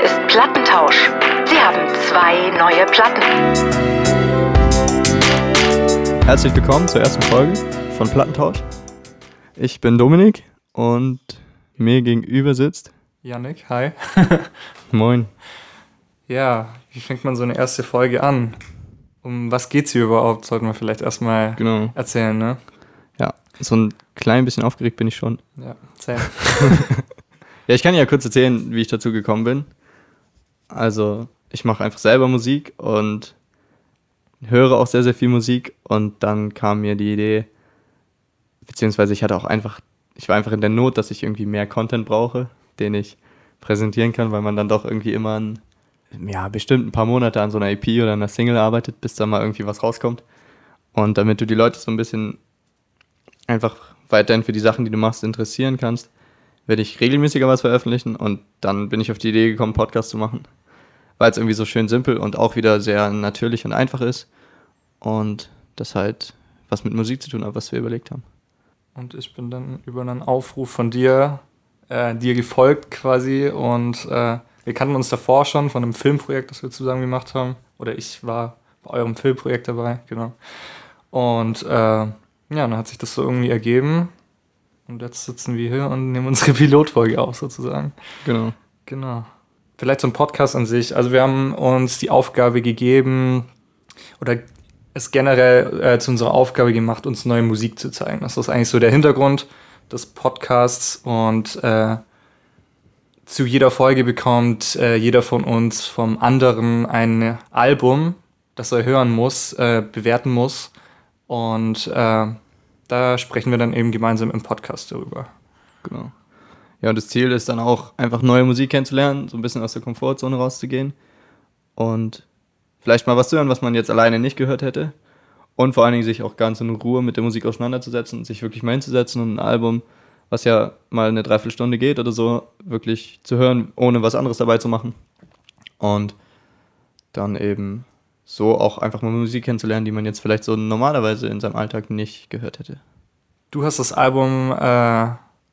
Hier ist Plattentausch. Sie haben zwei neue Platten. Herzlich willkommen zur ersten Folge von Plattentausch. Ich bin Dominik und mir gegenüber sitzt. Yannick, hi. Moin. Ja, wie fängt man so eine erste Folge an? Um was geht's hier überhaupt? Sollten wir vielleicht erstmal Genau. erzählen, ne? Ja, so ein klein bisschen aufgeregt bin ich schon. Ja, erzähl. Ja, ich kann ja kurz erzählen, wie ich dazu gekommen bin. Also, ich mache einfach selber Musik und höre auch sehr, sehr viel Musik und dann kam mir die Idee, beziehungsweise ich hatte auch einfach, ich war einfach in der Not, dass ich irgendwie mehr Content brauche, den ich präsentieren kann, weil man dann doch irgendwie immer ein, ja, bestimmt ein paar Monate an so einer EP oder einer Single arbeitet, bis da mal irgendwie was rauskommt. Und damit du die Leute so ein bisschen einfach weiterhin für die Sachen, die du machst, interessieren kannst, werde ich regelmäßiger was veröffentlichen und dann bin ich auf die Idee gekommen, Podcast zu machen. Weil es irgendwie so schön simpel und auch wieder sehr natürlich und einfach ist und das halt was mit Musik zu tun hat, was wir überlegt haben. Und ich bin dann über einen Aufruf von dir, äh, dir gefolgt quasi und äh, wir kannten uns davor schon von einem Filmprojekt, das wir zusammen gemacht haben. Oder ich war bei eurem Filmprojekt dabei, genau. Und äh, ja, dann hat sich das so irgendwie ergeben. Und jetzt sitzen wir hier und nehmen unsere Pilotfolge auf, sozusagen. Genau. Genau. Vielleicht zum Podcast an sich. Also wir haben uns die Aufgabe gegeben oder es generell äh, zu unserer Aufgabe gemacht, uns neue Musik zu zeigen. Das ist eigentlich so der Hintergrund des Podcasts und äh, zu jeder Folge bekommt äh, jeder von uns vom anderen ein Album, das er hören muss, äh, bewerten muss und äh, da sprechen wir dann eben gemeinsam im Podcast darüber. Genau. Ja, und das Ziel ist dann auch, einfach neue Musik kennenzulernen, so ein bisschen aus der Komfortzone rauszugehen und vielleicht mal was zu hören, was man jetzt alleine nicht gehört hätte. Und vor allen Dingen sich auch ganz in Ruhe mit der Musik auseinanderzusetzen sich wirklich mal hinzusetzen und ein Album, was ja mal eine Dreiviertelstunde geht oder so, wirklich zu hören, ohne was anderes dabei zu machen. Und dann eben so auch einfach mal Musik kennenzulernen, die man jetzt vielleicht so normalerweise in seinem Alltag nicht gehört hätte. Du hast das Album äh,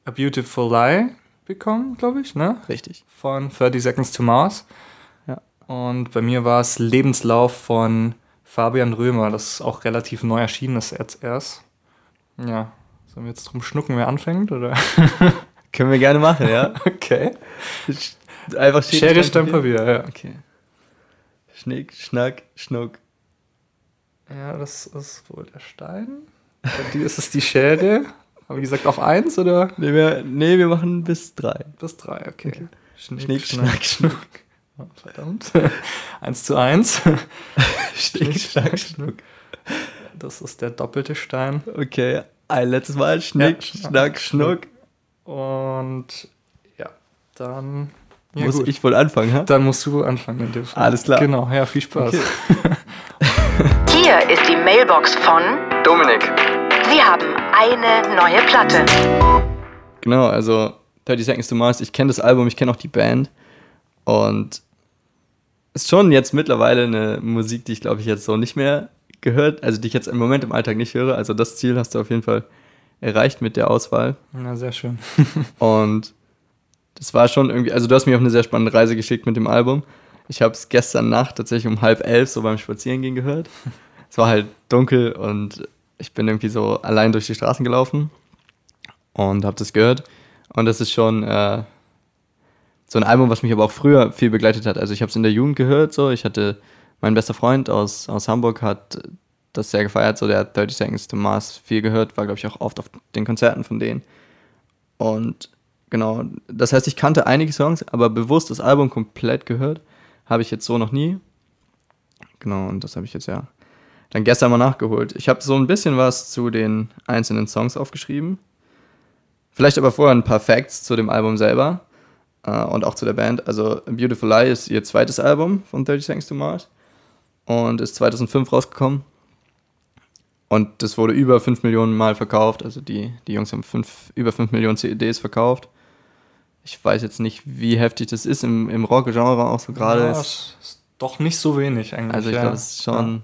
A Beautiful Lie bekommen, glaube ich, ne? Richtig. Von 30 Seconds to Mars. Ja. Und bei mir war es Lebenslauf von Fabian Römer, das auch relativ neu erschienen ist jetzt erst. Ja. Sollen wir jetzt drum schnucken, wer anfängt? Oder? Können wir gerne machen, ja? okay. Einfach Schere, Stein, Papier, ja. Okay. Schnick, Schnack, Schnuck. Ja, das ist wohl der Stein. Bei dir ist es die Schere. Haben wir gesagt auf eins oder? Nee wir, nee, wir machen bis drei. Bis drei, okay. Okay. Schnick, Schnick, Schnack, Schnuck. Oh, verdammt. eins zu eins. Schnick, Schnack, Schnuck. Das ist der doppelte Stein. Okay, ein letztes Mal. Schnick, Ja, Schnack, Schnuck. Und ja, dann. Ja, Muss gut. ich wohl anfangen, ha? Dann musst du anfangen in dem Fall. Alles klar. Genau, ja, viel Spaß. Okay. Hier ist die Mailbox von Dominik. Sie haben eine neue Platte. Genau, also 30 Seconds to Mars, ich kenne das Album, ich kenne auch die Band. Und ist schon jetzt mittlerweile eine Musik, die ich glaube ich jetzt so nicht mehr gehört, also die ich jetzt im Moment im Alltag nicht höre. Also das Ziel hast du auf jeden Fall erreicht mit der Auswahl. Na, sehr schön. Und das war schon irgendwie, also du hast mir auf eine sehr spannende Reise geschickt mit dem Album. Ich habe es gestern Nacht tatsächlich um halb elf so beim Spazierengehen gehört. Es war halt dunkel und ich bin irgendwie so allein durch die Straßen gelaufen und habe das gehört. Und das ist schon äh, so ein Album, was mich aber auch früher viel begleitet hat. Also ich habe es in der Jugend gehört, so. Ich hatte, mein bester Freund aus, aus Hamburg hat das sehr gefeiert, so der hat 30 Seconds to Mars viel gehört, war glaube ich auch oft auf den Konzerten von denen. Und genau, das heißt, ich kannte einige Songs, aber bewusst das Album komplett gehört, habe ich jetzt so noch nie. Genau, und das habe ich jetzt ja dann gestern mal nachgeholt. Ich habe so ein bisschen was zu den einzelnen Songs aufgeschrieben. Vielleicht aber vorher ein paar Facts zu dem Album selber äh, und auch zu der Band. Also Beautiful Lie ist ihr zweites Album von 30 Seconds to Mars und ist 2005 rausgekommen. Und das wurde über 5 Millionen Mal verkauft. Also die, die Jungs haben fünf, über 5 Millionen CDs verkauft. Ich weiß jetzt nicht, wie heftig das ist im, im Rock-Genre auch so gerade. Ja, ist. doch nicht so wenig eigentlich. Also ich ja. glaube, es ist schon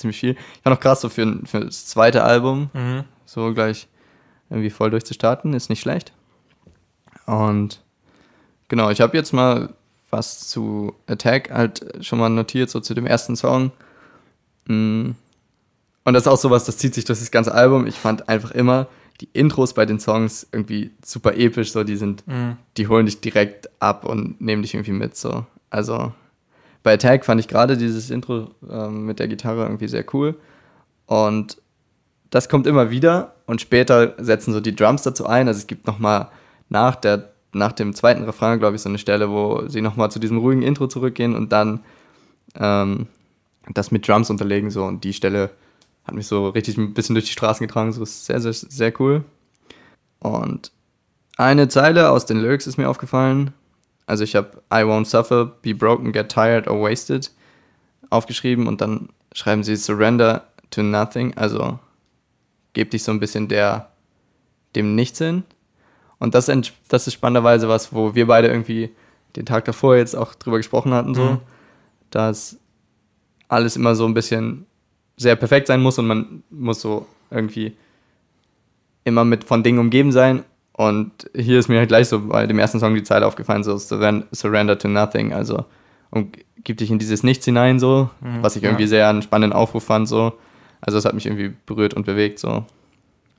ziemlich viel. Ich war noch krass so für, für das zweite Album. Mhm. so gleich irgendwie voll durchzustarten, ist nicht schlecht. Und genau, ich habe jetzt mal was zu Attack halt schon mal notiert, so zu dem ersten Song. Mm. Und das ist auch sowas, das zieht sich durch das ganze Album. Ich fand einfach immer die Intros bei den Songs irgendwie super episch, so die sind, Mhm. die holen dich direkt ab und nehmen dich irgendwie mit, so. Also bei Attack fand ich gerade dieses Intro ähm, mit der Gitarre irgendwie sehr cool. Und das kommt immer wieder und später setzen so die Drums dazu ein. Also es gibt nochmal nach, nach dem zweiten Refrain, glaube ich, so eine Stelle, wo sie nochmal zu diesem ruhigen Intro zurückgehen und dann ähm, das mit Drums unterlegen. So. Und die Stelle hat mich so richtig ein bisschen durch die Straßen getragen. So ist sehr, sehr, sehr cool. Und eine Zeile aus den Lyrics ist mir aufgefallen. Also ich habe I won't suffer, be broken, get tired or wasted aufgeschrieben und dann schreiben sie Surrender to nothing. Also gib dich so ein bisschen der dem Nichts hin. Und das, das ist spannenderweise was, wo wir beide irgendwie den Tag davor jetzt auch drüber gesprochen hatten, so, Mhm. dass alles immer so ein bisschen sehr perfekt sein muss und man muss so irgendwie immer mit von Dingen umgeben sein. Und hier ist mir halt gleich so bei dem ersten Song die Zeile aufgefallen, so surren- Surrender to Nothing, also und gib dich in dieses Nichts hinein, so, Mhm, was ich irgendwie ja. sehr einen spannenden Aufruf fand, so. Also das hat mich irgendwie berührt und bewegt, so.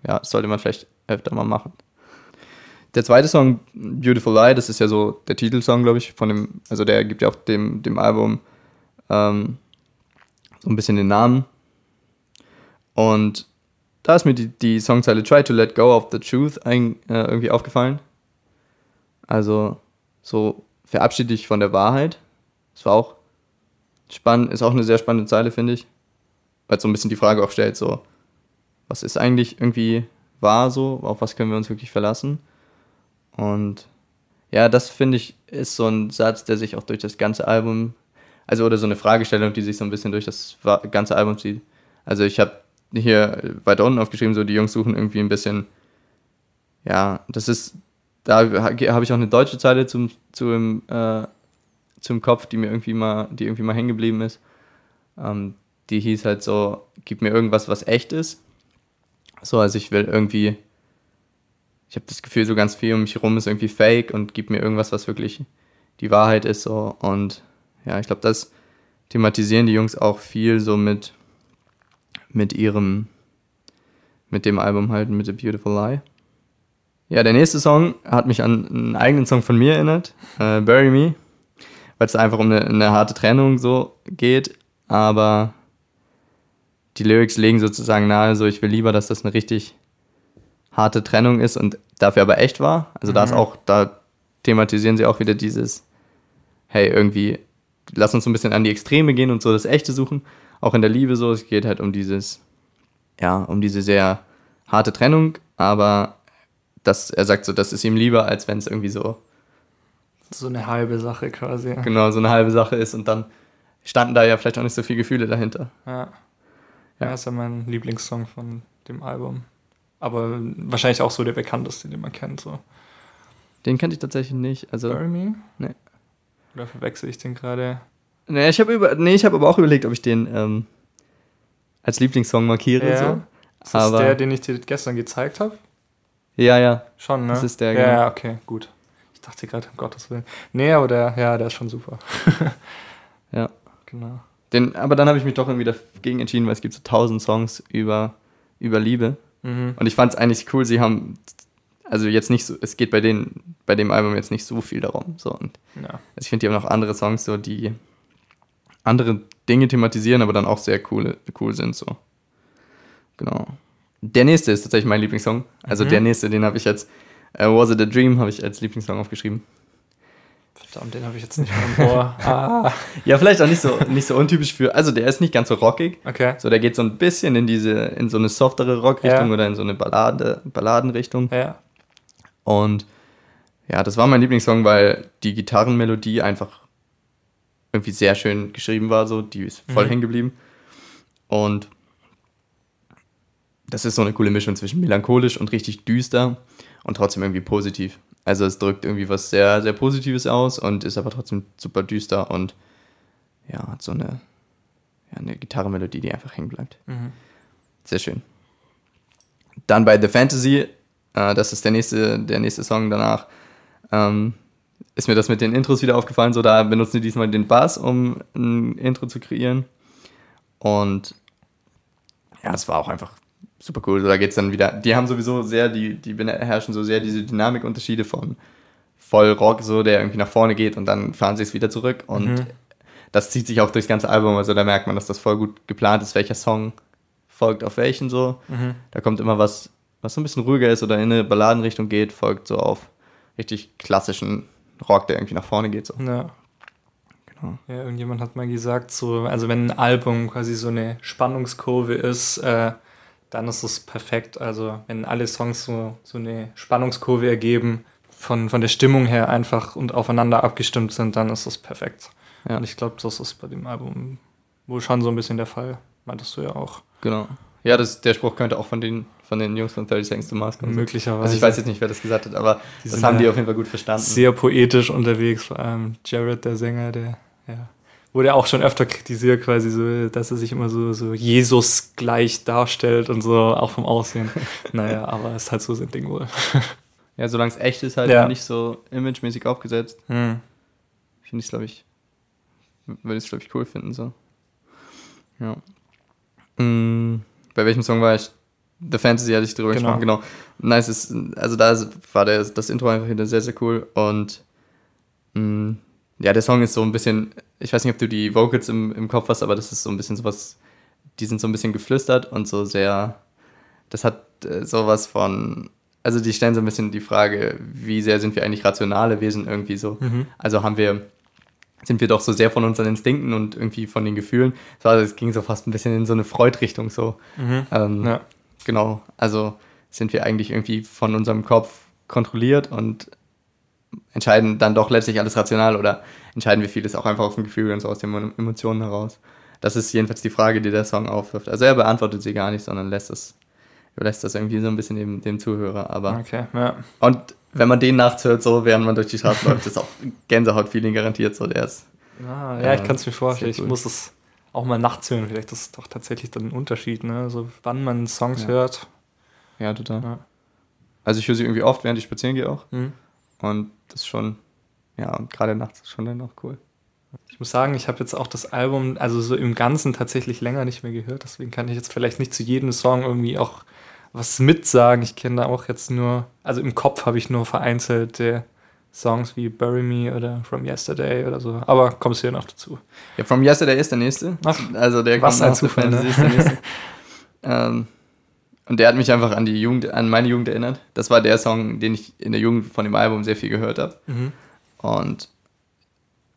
Ja, das sollte man vielleicht öfter mal machen. Der zweite Song, Beautiful Lie, das ist ja so der Titelsong, glaube ich, von dem, also der gibt ja auch dem, dem Album ähm, so ein bisschen den Namen. Und da ist mir die, die Songzeile Try to let go of the truth ein, äh, irgendwie aufgefallen. Also so verabschiede dich von der Wahrheit. Das war auch spannend, ist auch eine sehr spannende Zeile, finde ich. Weil es so ein bisschen die Frage auch stellt, so, was ist eigentlich irgendwie wahr so, auf was können wir uns wirklich verlassen? Und ja, das finde ich, ist so ein Satz, der sich auch durch das ganze Album, also oder so eine Fragestellung, die sich so ein bisschen durch das ganze Album zieht. Also ich habe hier weiter unten aufgeschrieben, so die Jungs suchen irgendwie ein bisschen, ja, das ist, da ha- habe ich auch eine deutsche Zeile zum, zum, äh, zum Kopf, die mir irgendwie mal, die irgendwie mal hängen geblieben ist. Ähm, die hieß halt so, gib mir irgendwas, was echt ist. So, also ich will irgendwie, ich habe das Gefühl, so ganz viel um mich herum ist irgendwie fake und gib mir irgendwas, was wirklich die Wahrheit ist. So. Und ja, ich glaube, das thematisieren die Jungs auch viel so mit, mit ihrem, mit dem Album halt, mit The Beautiful Lie. Ja, der nächste Song hat mich an einen eigenen Song von mir erinnert, äh, Bury Me, weil es einfach um eine, eine harte Trennung so geht, aber die Lyrics legen sozusagen nahe, so ich will lieber, dass das eine richtig harte Trennung ist und dafür aber echt war. Also da ist Mhm. auch, da thematisieren sie auch wieder dieses, hey, irgendwie, lass uns so ein bisschen an die Extreme gehen und so das Echte suchen. Auch in der Liebe so, es geht halt um dieses, ja, um diese sehr harte Trennung, aber das, er sagt so, das ist ihm lieber, als wenn es irgendwie so, So eine halbe Sache quasi. genau, so eine halbe Sache ist und dann standen da ja vielleicht auch nicht so viele Gefühle dahinter. Ja. Ja. ja, ist ja mein Lieblingssong von dem Album. Aber wahrscheinlich auch so der bekannteste, den man kennt. So. Den kannte ich tatsächlich nicht. Also, Bury Me? Nee. Oder verwechsel ich den gerade? Nee, ich habe über, nee, ich habe aber auch überlegt, ob ich den ähm, als Lieblingssong markiere. Ja. So. Ist das Aber- der, den ich dir gestern gezeigt habe? Ja, ja. Schon, ne? Das ist der, Ja, genau. ja, okay, gut. Ich dachte gerade, um Gottes Willen. Nee, aber der, ja, der ist schon super. ja. Genau. Den, aber dann habe ich mich doch irgendwie dagegen entschieden, weil es gibt so tausend Songs über, über Liebe. Mhm. Und ich fand es eigentlich cool, sie haben, also jetzt nicht so, es geht bei denen, bei dem Album jetzt nicht so viel darum. So. Und Ja. also ich finde, die haben noch andere Songs, so, die andere Dinge thematisieren, aber dann auch sehr cool, cool sind. So. Genau. Der nächste ist tatsächlich mein Lieblingssong. Also Mhm. der nächste, den habe ich jetzt, äh, Was It a Dream, habe ich als Lieblingssong aufgeschrieben. Verdammt, den habe ich jetzt nicht mehr im Ohr. ah, Ja, vielleicht auch nicht so, nicht so untypisch für, also der ist nicht ganz so rockig. okay. So, der geht so ein bisschen in diese, in so eine softere Rockrichtung Ja. oder in so eine Ballade, Balladenrichtung. Ja. Und ja, das war mein Lieblingssong, weil die Gitarrenmelodie einfach irgendwie sehr schön geschrieben war, so, die ist voll Mhm. hängen geblieben. Und das ist so eine coole Mischung zwischen melancholisch und richtig düster und trotzdem irgendwie positiv. Also es drückt irgendwie was sehr, sehr Positives aus und ist aber trotzdem super düster und ja, hat so eine, ja, eine Gitarrenmelodie, die einfach hängen bleibt. Mhm. Sehr schön. Dann bei The Fantasy, äh, das ist der nächste, der nächste Song danach. Ähm, ist mir das mit den Intros wieder aufgefallen. So, da benutzen die diesmal den Bass, um ein Intro zu kreieren. Und ja, es war auch einfach super cool. So, da geht's dann wieder. Die haben sowieso sehr, die, die beherrschen so sehr diese Dynamikunterschiede von voll Rock, so, der irgendwie nach vorne geht und dann fahren sie es wieder zurück. Und Mhm. das zieht sich auch durchs ganze Album. Also da merkt man, dass das voll gut geplant ist, welcher Song folgt auf welchen so. Mhm. Da kommt immer was, was so ein bisschen ruhiger ist oder in eine Balladenrichtung geht, folgt so auf richtig klassischen Rock, der irgendwie nach vorne geht. So. Ja. Genau. Ja, irgendjemand hat mal gesagt, so, also wenn ein Album quasi so eine Spannungskurve ist, äh, dann ist es perfekt. Also wenn alle Songs so, so eine Spannungskurve ergeben, von, von der Stimmung her einfach und aufeinander abgestimmt sind, dann ist es perfekt. Ja. Und ich glaube, das ist bei dem Album wohl schon so ein bisschen der Fall. Meintest du ja auch. Genau. Ja, das, der Spruch könnte auch von den, von den Jungs von 30 Seconds to Mars kommen. Möglicherweise. Also ich weiß jetzt nicht, wer das gesagt hat, aber Die das haben ja die auf jeden Fall gut verstanden. sehr poetisch unterwegs, vor allem Jared, der Sänger, der ja, wurde auch schon öfter kritisiert, quasi so, dass er sich immer so, so Jesus gleich darstellt und so, auch vom Aussehen. naja, aber ist halt so sein Ding wohl. Ja, solange es echt ist, halt Ja. nicht so imagemäßig aufgesetzt, Hm. finde ich es, glaube ich, würde ich es, glaube ich, cool finden. So. Ja. Mm, bei welchem Song war ich? The Fantasy hatte ich drüber Genau. gesprochen, genau. Nice ist, also da war der, das Intro einfach wieder sehr, sehr cool und mm, ja, der Song ist so ein bisschen, ich weiß nicht, ob du die Vocals im, im Kopf hast, aber das ist so ein bisschen sowas, die sind so ein bisschen geflüstert und so sehr, das hat äh, sowas von, also die stellen so ein bisschen die Frage, wie sehr sind wir eigentlich rationale Wesen irgendwie so. Mhm. Also haben wir, sind wir doch so sehr von unseren Instinkten und irgendwie von den Gefühlen. Es war- Es ging so fast ein bisschen in so eine Freud-Richtung so. Mhm. Ähm, Ja. Genau, also sind wir eigentlich irgendwie von unserem Kopf kontrolliert und entscheiden dann doch letztlich alles rational oder entscheiden wir vieles auch einfach aus dem Gefühl und so aus den Emo- Emotionen heraus. Das ist jedenfalls die Frage, die der Song aufwirft. Also er beantwortet sie gar nicht, sondern lässt es, überlässt das irgendwie so ein bisschen dem, dem Zuhörer. Aber Okay, ja. und wenn man den nachts hört, so während man durch die Straße läuft, ist auch Gänsehaut-Feeling garantiert so. Der ist Ah, ja, ich Ja, kann es mir vorstellen. Ich muss es auch mal nachts hören. Vielleicht ist es doch tatsächlich dann ein Unterschied, ne? So, wann man Songs Ja. hört. ja total. Ja. Also ich höre sie irgendwie oft, während ich spazieren gehe auch. Mhm. Und das ist schon, ja, und gerade nachts ist schon dann auch cool. Ich muss sagen, ich habe jetzt auch das Album, also so im Ganzen tatsächlich länger nicht mehr gehört. Deswegen kann ich jetzt vielleicht nicht zu jedem Song irgendwie auch was mitsagen. Ich kenne da auch jetzt nur, also im Kopf habe ich nur vereinzelte Songs wie Bury Me oder From Yesterday oder so. Aber kommst du ja noch dazu. Ja, From Yesterday ist der nächste. Ach, also der was ein Zufall, ne? ist der nächste. ähm, und der hat mich einfach an die Jugend, an meine Jugend erinnert. Das war der Song, den ich in der Jugend von dem Album sehr viel gehört habe. Mhm. Und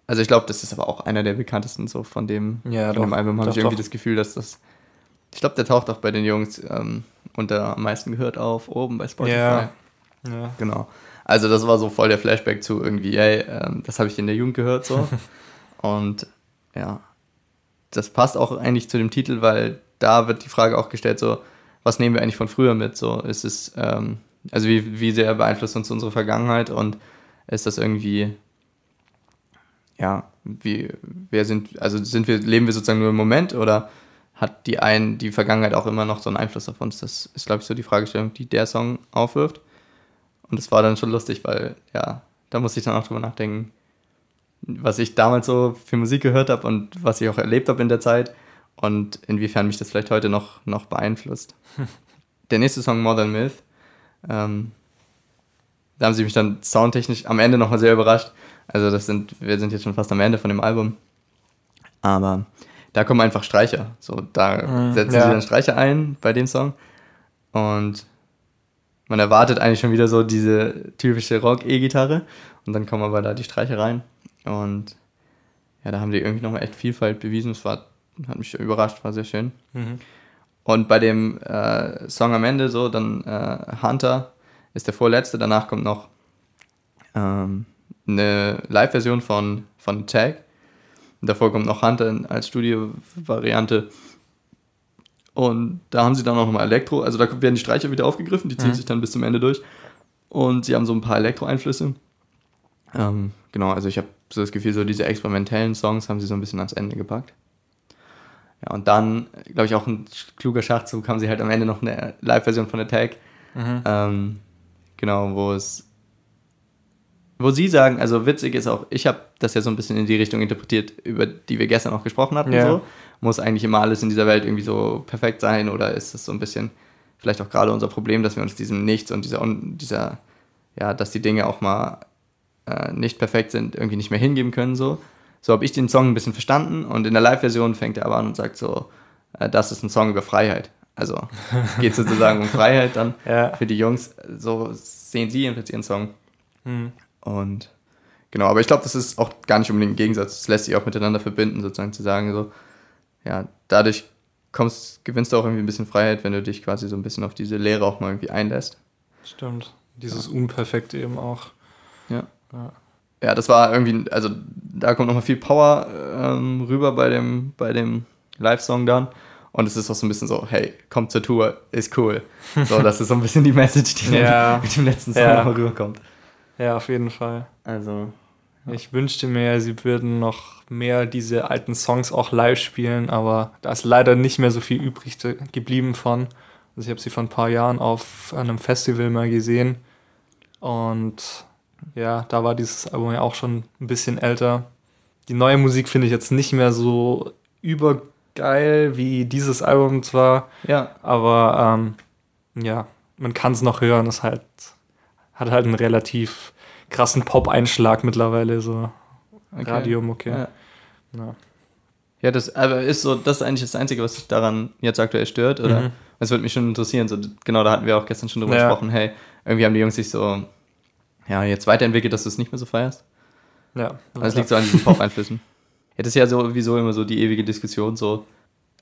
also ich glaube, das ist aber auch einer der bekanntesten so von dem, Ja, von doch. dem Album. Habe ich irgendwie doch. das Gefühl, dass das. Ich glaube, der taucht auch bei den Jungs ähm, unter am meisten gehört auf, oben bei Spotify. Ja. Ja. Genau. Also das war so voll der Flashback zu irgendwie, ey, ähm, das habe ich in der Jugend gehört so. Und ja, das passt auch eigentlich zu dem Titel, weil da wird die Frage auch gestellt, so, was nehmen wir eigentlich von früher mit? So, ist es, ähm, also wie, wie sehr beeinflusst uns unsere Vergangenheit und ist das irgendwie, ja, wie, wer sind, also sind wir, leben wir sozusagen nur im Moment oder hat die ein, die Vergangenheit auch immer noch so einen Einfluss auf uns? Das ist, glaube ich, so die Fragestellung, die der Song aufwirft. Und das war dann schon lustig, weil, ja, da musste ich dann auch drüber nachdenken, was ich damals so für Musik gehört habe und was ich auch erlebt habe in der Zeit und inwiefern mich das vielleicht heute noch, noch beeinflusst. der nächste Song, Modern Myth, ähm, da haben sie mich dann soundtechnisch am Ende nochmal sehr überrascht. Also das sind, wir sind jetzt schon fast am Ende von dem Album. Aber da kommen einfach Streicher. So, da Mhm, setzen ja. sie dann Streicher ein bei dem Song. Und man erwartet eigentlich schon wieder so diese typische Rock-E-Gitarre. Und dann kommen aber da die Streicher rein. Und ja, da haben die irgendwie nochmal echt Vielfalt bewiesen. Es war, hat mich überrascht, war sehr schön. Mhm. Und bei dem äh, Song am Ende, so, dann äh, Hunter ist der vorletzte. Danach kommt noch ähm, eine Live-Version von, von Tag. Und davor kommt noch Hunter als Studio-Variante. Und da haben sie dann auch nochmal Elektro. Also da werden die Streicher wieder aufgegriffen, die ziehen Mhm. sich dann bis zum Ende durch. Und sie haben so ein paar Elektro-Einflüsse. Ähm, genau, also ich habe so das Gefühl, so diese experimentellen Songs haben sie so ein bisschen ans Ende gepackt. Ja, und dann, glaube ich, auch ein kluger Schachzug, haben sie halt am Ende noch eine Live-Version von Attack. Mhm. Ähm, genau, wo es wo sie sagen, also witzig ist auch, ich habe das ja so ein bisschen in die Richtung interpretiert, über die wir gestern auch gesprochen hatten. Ja. So. Muss eigentlich immer alles in dieser Welt irgendwie so perfekt sein oder ist das so ein bisschen vielleicht auch gerade unser Problem, dass wir uns diesem Nichts und dieser, dieser ja, dass die Dinge auch mal äh, nicht perfekt sind, irgendwie nicht mehr hingeben können. So, so habe ich den Song ein bisschen verstanden und in der Live-Version fängt er aber an und sagt so, äh, das ist ein Song über Freiheit. Also es geht sozusagen um Freiheit dann Ja. für die Jungs. So sehen sie jedenfalls ihren Song. Hm. Und genau, aber ich glaube, das ist auch gar nicht unbedingt ein Gegensatz. Das lässt sich auch miteinander verbinden, sozusagen zu sagen, so, ja, dadurch kommst, gewinnst du auch irgendwie ein bisschen Freiheit, wenn du dich quasi so ein bisschen auf diese Lehre auch mal irgendwie einlässt. Stimmt. Dieses Unperfekte eben auch. Ja. Ja. Ja, das war irgendwie, also da kommt nochmal viel Power ähm, rüber bei dem, bei dem Live-Song dann. Und es ist auch so ein bisschen so, hey, kommt zur Tour, ist cool. So, das ist so ein bisschen die Message, die Ja. mit dem letzten Song Ja. nochmal rüberkommt. Ja, auf jeden Fall. Also, Ich wünschte mir, sie würden noch mehr diese alten Songs auch live spielen, aber da ist leider nicht mehr so viel übrig geblieben von. Also ich habe sie vor ein paar Jahren auf einem Festival mal gesehen und ja, da war dieses Album ja auch schon ein bisschen älter. Die neue Musik finde ich jetzt nicht mehr so übergeil wie dieses Album zwar, ja, aber ähm, ja, man kann es noch hören. Es halt, hat halt einen relativ krassen Pop-Einschlag mittlerweile, so okay. Radiomucke. Ja. Ja. Ja, das aber ist so, das ist eigentlich das Einzige, was dich daran jetzt aktuell stört, oder? Mhm. Das würde mich schon interessieren. So, genau, da hatten wir auch gestern schon drüber Ja. gesprochen. Hey, irgendwie haben die Jungs sich so, ja, jetzt weiterentwickelt, dass du es nicht mehr so feierst. Ja, Das liegt so an diesen Pop-Einflüssen. Ja, das ist ja sowieso immer so die ewige Diskussion. So.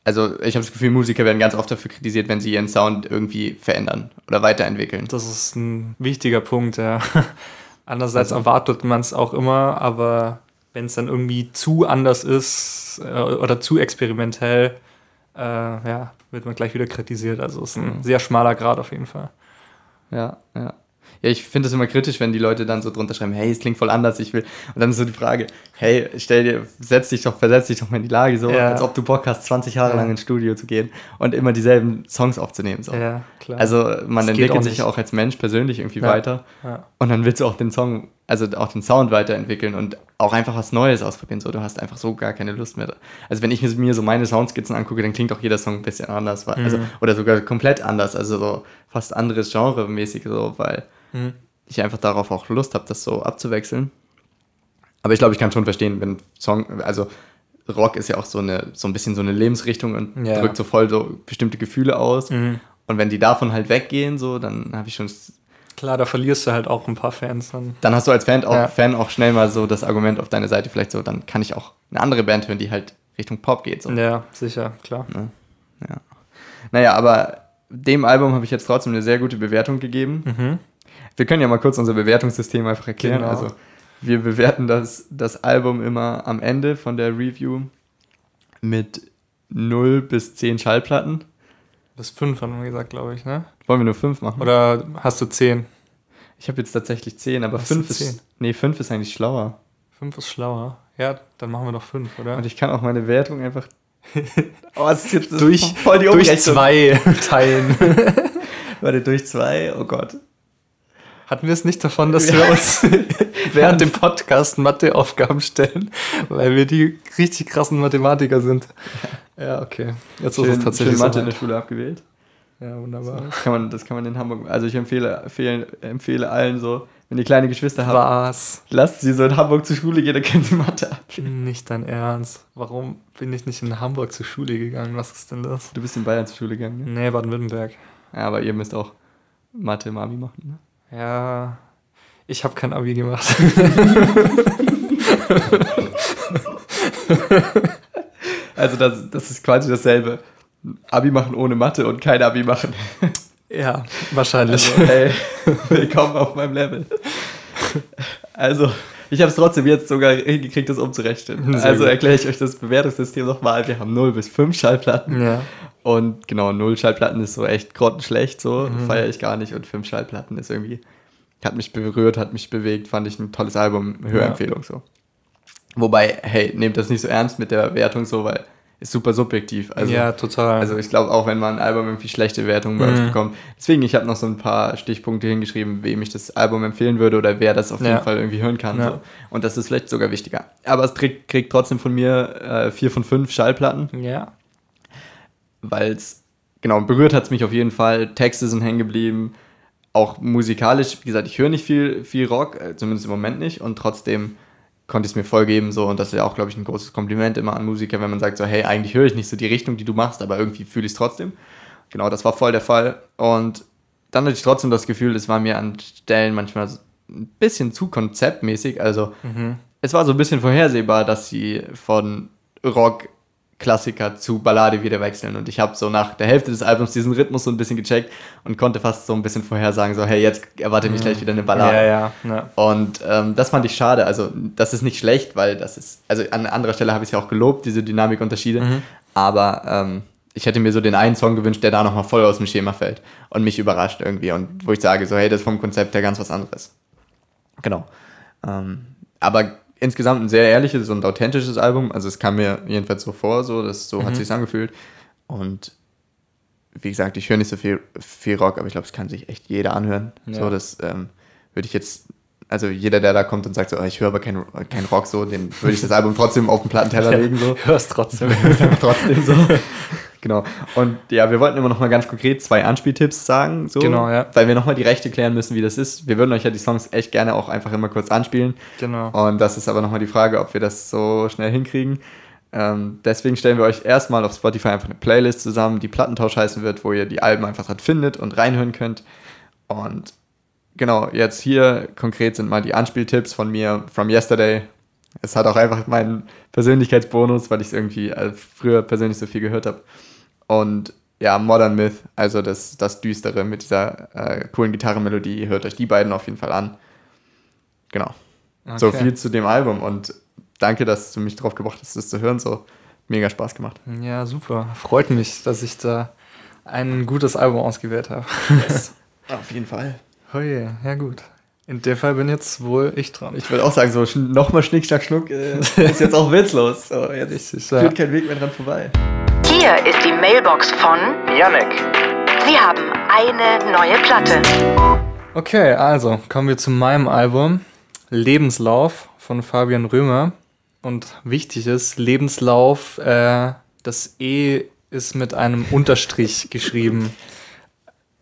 Also, ich habe das Gefühl, Musiker werden ganz oft dafür kritisiert, wenn sie ihren Sound irgendwie verändern oder weiterentwickeln. Das ist ein wichtiger Punkt, ja. Andererseits Also- erwartet man es auch immer, aber wenn es dann irgendwie zu anders ist äh, oder zu experimentell, äh, ja, wird man gleich wieder kritisiert. Also es ist ein Mhm. sehr schmaler Grad auf jeden Fall. Ja, ja. Ja, ich finde es immer kritisch, wenn die Leute dann so drunter schreiben, hey, es klingt voll anders, ich will. Und dann ist so die Frage, hey, stell dir, setz dich doch, versetz dich doch mal in die Lage, so, Ja. als ob du Bock hast, 20 Jahre Ja. lang ins Studio zu gehen und immer dieselben Songs aufzunehmen. So. Ja, klar. Also man Das entwickelt auch sich auch als Mensch persönlich irgendwie Ja. weiter. Und dann willst du auch den Song, also auch den Sound weiterentwickeln und auch einfach was Neues ausprobieren. So, du hast einfach so gar keine Lust mehr. Also wenn ich mir- so meine Soundskizzen angucke, dann klingt auch jeder Song ein bisschen anders. weil- Also, Mhm. oder sogar komplett anders. Also so fast anderes Genre mäßig so, weil Mhm. ich einfach darauf auch Lust habe, das so abzuwechseln. Aber ich glaube, ich kann schon verstehen, wenn Song, also Rock ist ja auch so eine, so ein bisschen so eine Lebensrichtung und Ja. drückt so voll so bestimmte Gefühle aus. Mhm. Und wenn die davon halt weggehen, so, dann habe ich schon Klar, da verlierst du halt auch ein paar Fans dann. dann hast du als Fan auch, Ja. Fan auch schnell mal so das Argument auf deine Seite, vielleicht so, dann kann ich auch eine andere Band hören, die halt Richtung Pop geht. So. Ja, sicher, klar. Ne? Ja. Naja, aber dem Album habe ich jetzt trotzdem eine sehr gute Bewertung gegeben. Mhm. Wir können ja mal kurz unser Bewertungssystem einfach erklären. Genau. Also, wir bewerten das, das Album immer am Ende von der Review mit 0 bis 10 Schallplatten. Bis fünf haben wir gesagt, glaube ich, ne? Wollen wir nur 5 machen? Oder hast du zehn? Ich habe jetzt tatsächlich 10, aber Hast du 5 10? ist. Nee, 5 ist eigentlich schlauer. Fünf ist schlauer. Ja, dann machen wir doch fünf, oder? Und ich kann auch meine Wertung einfach. Oh, das ist jetzt durch, voll die durch Umrechnung. zwei teilen. Warte, durch zwei, oh Gott. Hatten wir es nicht davon, dass Ja. wir uns während dem Podcast Matheaufgaben stellen, weil wir die richtig krassen Mathematiker sind? Ja, okay. Jetzt ist es tatsächlich schön Mathe in der. Schule abgewählt. Ja, wunderbar. Das kann man, das kann man in Hamburg. Also ich empfehle, empfehle, empfehle allen so, wenn ihr kleine Geschwister habt, Was? lasst sie so in Hamburg zur Schule gehen, dann können sie Mathe ab. Nicht dein Ernst. Warum bin ich nicht in Hamburg zur Schule gegangen? Was ist denn das? Du bist in Bayern zur Schule gegangen, ne? Nee, Baden-Württemberg. Ja, aber ihr müsst auch Mathe im Abi machen, ne? Ja, ich habe kein Abi gemacht. Also das, das ist quasi dasselbe. Abi machen ohne Mathe und kein Abi machen. ja, wahrscheinlich. Also, hey, willkommen auf meinem Level. Also, ich habe es trotzdem jetzt sogar hingekriegt, das umzurechnen. Sehr also erkläre ich euch das Bewertungssystem nochmal. Wir haben 0 bis 5 Schallplatten. ja. Und genau, 0 Schallplatten ist so echt grottenschlecht, so Mhm. feiere ich gar nicht. Und 5 Schallplatten ist irgendwie, hat mich berührt, hat mich bewegt, fand ich ein tolles Album, Hörempfehlung so. Wobei, hey, nehmt das nicht so ernst mit der Wertung so, weil ist super subjektiv. Also, ja, total. also ich glaube auch, wenn man ein Album irgendwie schlechte Wertungen bei Mhm. bekommt. Deswegen, ich habe noch so ein paar Stichpunkte hingeschrieben, wem ich das Album empfehlen würde oder wer das auf jeden Ja. Fall irgendwie hören kann. Ja. So. Und das ist vielleicht sogar wichtiger. Aber es kriegt, kriegt trotzdem von mir äh, vier von fünf Schallplatten, ja. weil es, genau, berührt hat es mich auf jeden Fall. Texte sind hängen geblieben. Auch musikalisch, wie gesagt, ich höre nicht viel, viel Rock, äh, zumindest im Moment nicht. Und trotzdem konnte ich es mir voll geben. So. Und das ist ja auch, glaube ich, ein großes Kompliment immer an Musiker, wenn man sagt so, hey, eigentlich höre ich nicht so die Richtung, die du machst, aber irgendwie fühle ich es trotzdem. Genau, das war voll der Fall. Und dann hatte ich trotzdem das Gefühl, es war mir an Stellen manchmal ein bisschen zu konzeptmäßig. Also es war so ein bisschen vorhersehbar, dass sie von Rock-Klassiker zu Ballade wieder wechseln. Und ich habe so nach der Hälfte des Albums diesen Rhythmus so ein bisschen gecheckt und konnte fast so ein bisschen vorhersagen, so hey, jetzt erwartet mich gleich wieder eine Ballade. Ja, ja, ja. Und ähm, das fand ich schade. Also, das ist nicht schlecht, weil das ist, also an anderer Stelle habe ich es ja auch gelobt, diese Dynamikunterschiede. Mhm. Aber ähm, ich hätte mir so den einen Song gewünscht, der da nochmal voll aus dem Schema fällt und mich überrascht irgendwie. Und wo ich sage, so, hey, das ist vom Konzept her ganz was anderes. Genau. Ähm, aber insgesamt ein sehr ehrliches und authentisches Album. Also, es kam mir jedenfalls so vor, so, das, so Mhm. hat sich angefühlt. Und wie gesagt, ich höre nicht so viel, viel Rock, aber ich glaube, es kann sich echt jeder anhören. Ja. So, das ähm, würde ich jetzt, also jeder, der da kommt und sagt so, oh, ich höre aber kein, kein Rock so, den würde ich das Album trotzdem auf den Plattenteller legen. So. Hörst trotzdem. trotzdem so. Genau. Und ja, wir wollten immer noch mal ganz konkret zwei Anspieltipps sagen, so, Genau, ja. weil wir noch mal die Rechte klären müssen, wie das ist. Wir würden euch ja die Songs echt gerne auch einfach immer kurz anspielen. genau. Und das ist aber noch mal die Frage, ob wir das so schnell hinkriegen. Ähm, deswegen stellen wir euch erstmal auf Spotify einfach eine Playlist zusammen, die Plattentausch heißen wird, wo ihr die Alben einfach dran findet und reinhören könnt. Und genau, jetzt hier konkret sind mal die Anspieltipps von mir from yesterday. Es hat auch einfach meinen Persönlichkeitsbonus, weil ich es irgendwie äh, früher persönlich so viel gehört habe. Und ja, Modern Myth, also das, das Düstere mit dieser äh, coolen Gitarrenmelodie. Hört euch die beiden auf jeden Fall an. Genau. So Okay. viel zu dem Album und danke, dass du mich drauf gebracht hast, das zu hören. So mega Spaß gemacht. Ja, super. Freut mich, dass ich da ein gutes Album ausgewählt habe. Auf jeden Fall. Oh je, ja gut. In dem Fall bin jetzt wohl ich dran. Ich würde auch sagen, so nochmal Schnick, Schnack, Schnuck äh, ist jetzt auch witzlos. So, jetzt Richtig, führt ja. kein Weg mehr dran vorbei. Hier ist die Mailbox von Janek. Sie haben eine neue Platte. Okay, also kommen wir zu meinem Album Lebenslauf von Fabian Römer. Und wichtig ist, Lebenslauf, äh, das E ist mit einem Unterstrich geschrieben.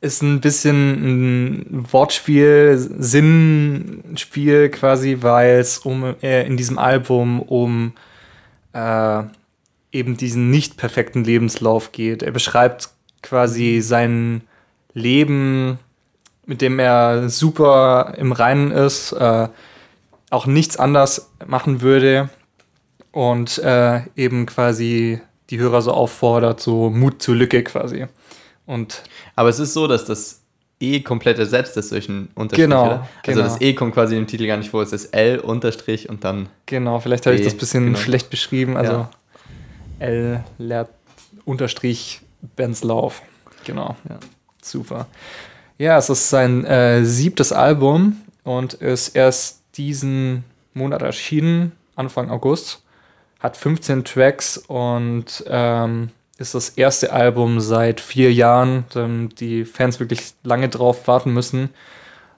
Ist ein bisschen ein Wortspiel, Sinnspiel quasi, weil es um äh, in diesem Album um äh, eben diesen nicht perfekten Lebenslauf geht. Er beschreibt quasi sein Leben, mit dem er super im Reinen ist, äh, auch nichts anders machen würde und äh, eben quasi die Hörer so auffordert, so Mut zur Lücke quasi. Und Aber es ist so, dass das E komplett ersetzt ist durch einen Unterstrich. Genau, oder? Also genau. das E kommt quasi im Titel gar nicht vor. Es ist L Unterstrich und dann genau, vielleicht habe ich E, das ein bisschen genau. schlecht beschrieben. Also Ja. L Unterstrich Benz Lauf. Genau. Ja. Super. Ja, es ist sein äh, siebtes Album und ist erst diesen Monat erschienen, Anfang August. Hat 15 Tracks und ähm, ist das erste Album seit vier Jahren, die Fans wirklich lange drauf warten müssen.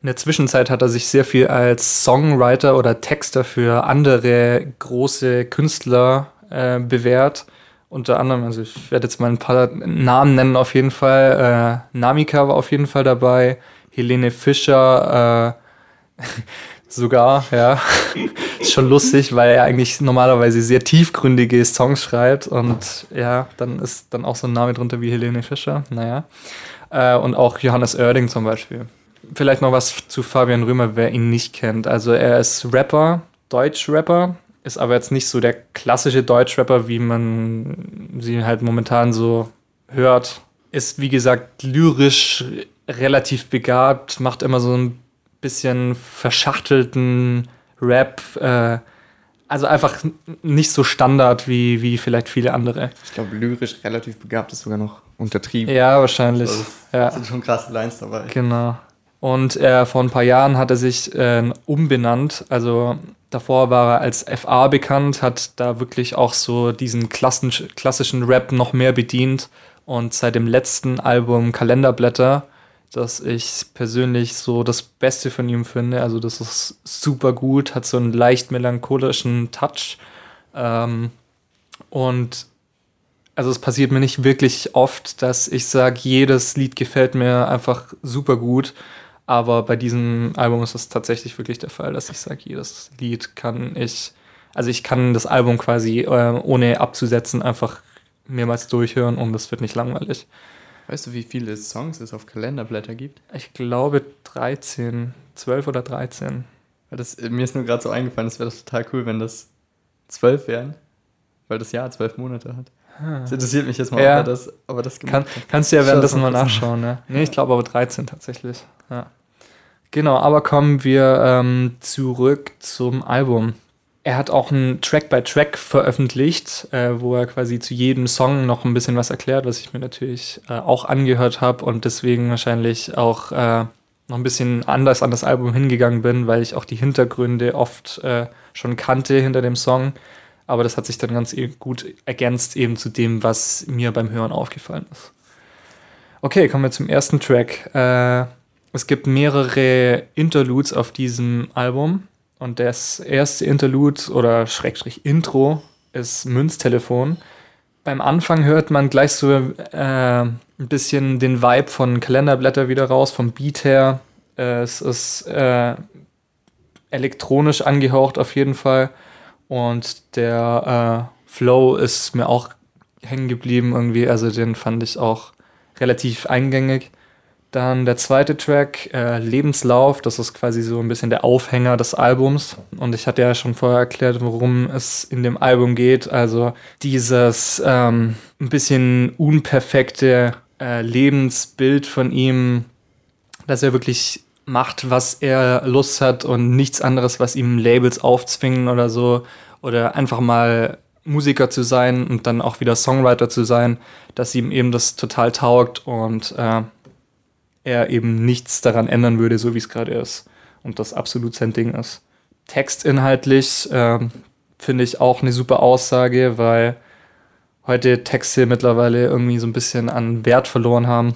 In der Zwischenzeit hat er sich sehr viel als Songwriter oder Texter für andere große Künstler äh, bewährt. Unter anderem, also ich werde jetzt mal ein paar Namen nennen auf jeden Fall. Äh, Namika war auf jeden Fall dabei, Helene Fischer äh, sogar, ja. Ist schon lustig, weil er eigentlich normalerweise sehr tiefgründige Songs schreibt und ja, dann ist dann auch so ein Name drunter wie Helene Fischer, naja. Äh, und auch Johannes Oerding zum Beispiel. Vielleicht noch was zu Fabian Römer, wer ihn nicht kennt. Also er ist Rapper, Deutsch-Rapper, ist aber jetzt nicht so der klassische Deutsch-Rapper, wie man sie halt momentan so hört. Ist, wie gesagt, lyrisch relativ begabt, macht immer so ein bisschen verschachtelten Rap. Äh, also einfach nicht so Standard wie, wie vielleicht viele andere. Ich glaube, lyrisch relativ begabt ist sogar noch untertrieben. Ja, wahrscheinlich. Also, Ja, Da sind schon krasse Lines dabei. genau. Und äh, vor ein paar Jahren hat er sich äh, umbenannt. Also davor war er als FA bekannt, hat da wirklich auch so diesen klassisch, klassischen Rap noch mehr bedient. Und seit dem letzten Album Kalenderblätter, das ich persönlich so das Beste von ihm finde, also das ist super gut, hat so einen leicht melancholischen Touch. Ähm, und also es passiert mir nicht wirklich oft, dass ich sage, jedes Lied gefällt mir einfach super gut. Aber bei diesem Album ist es tatsächlich wirklich der Fall, dass ich sage, jedes Lied kann ich, also ich kann das Album quasi äh, ohne abzusetzen einfach mehrmals durchhören und es wird nicht langweilig. Weißt du, wie viele Songs es auf Kalenderblätter gibt? Ich glaube 13, 12 oder 13. Das, mir ist nur gerade so eingefallen, das wäre total cool, wenn das 12 wären, weil das Jahr 12 Monate hat. Das interessiert mich jetzt mal, Ja. ob er das, ob er das Kann, gemacht hat. kannst du ja währenddessen mal nachschauen, ne? Nee, ich glaube aber 13 tatsächlich. Ja. Genau, aber kommen wir ähm, zurück zum Album. Er hat auch ein Track by Track veröffentlicht, äh, wo er quasi zu jedem Song noch ein bisschen was erklärt, was ich mir natürlich äh, auch angehört habe und deswegen wahrscheinlich auch äh, noch ein bisschen anders an das Album hingegangen bin, weil ich auch die Hintergründe oft äh, schon kannte hinter dem Song. Aber das hat sich dann ganz e- gut ergänzt eben zu dem, was mir beim Hören aufgefallen ist. Okay, kommen wir zum ersten Track. Es gibt mehrere Interludes auf diesem Album. Und das erste Interlude oder Schrägstrich Intro ist Münztelefon. Beim Anfang hört man gleich so äh, ein bisschen den Vibe von Kalenderblätter wieder raus, vom Beat her. Äh, es ist äh, elektronisch angehaucht auf jeden Fall. Und der äh, Flow ist mir auch hängen geblieben irgendwie. Also den fand ich auch relativ eingängig. Dann der zweite Track, äh, Lebenslauf, das ist quasi so ein bisschen der Aufhänger des Albums. Und ich hatte ja schon vorher erklärt, worum es in dem Album geht. Also dieses ähm, ein bisschen unperfekte äh, Lebensbild von ihm, dass er wirklich macht, was er Lust hat und nichts anderes, was ihm Labels aufzwingen oder so. Oder einfach mal Musiker zu sein und dann auch wieder Songwriter zu sein, dass ihm eben das total taugt und äh, er eben nichts daran ändern würde, so wie es gerade ist. Und das absolut sein Ding ist. Textinhaltlich ähm, finde ich auch eine super Aussage, weil heute Texte mittlerweile irgendwie so ein bisschen an Wert verloren haben.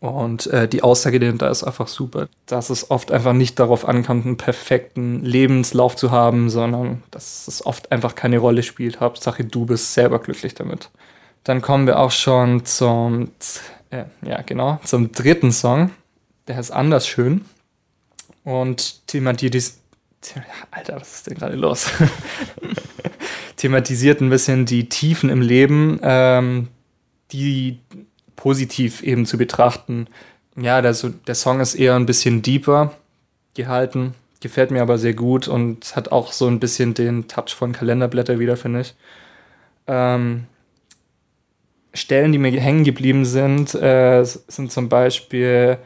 Und äh, die Aussage dahinter ist einfach super, dass es oft einfach nicht darauf ankommt, einen perfekten Lebenslauf zu haben, sondern dass es oft einfach keine Rolle spielt. Hauptsache, du bist selber glücklich damit. Dann kommen wir auch schon zum, äh, ja genau, zum dritten Song. Der heißt Anders schön und thematisiert, Alter, was ist denn gerade los? thematisiert ein bisschen die Tiefen im Leben, ähm, die positiv eben zu betrachten. Ja, der, der Song ist eher ein bisschen deeper gehalten, gefällt mir aber sehr gut und hat auch so ein bisschen den Touch von Kalenderblätter wieder, finde ich. Ähm, Stellen, die mir hängen geblieben sind, äh, sind zum Beispiel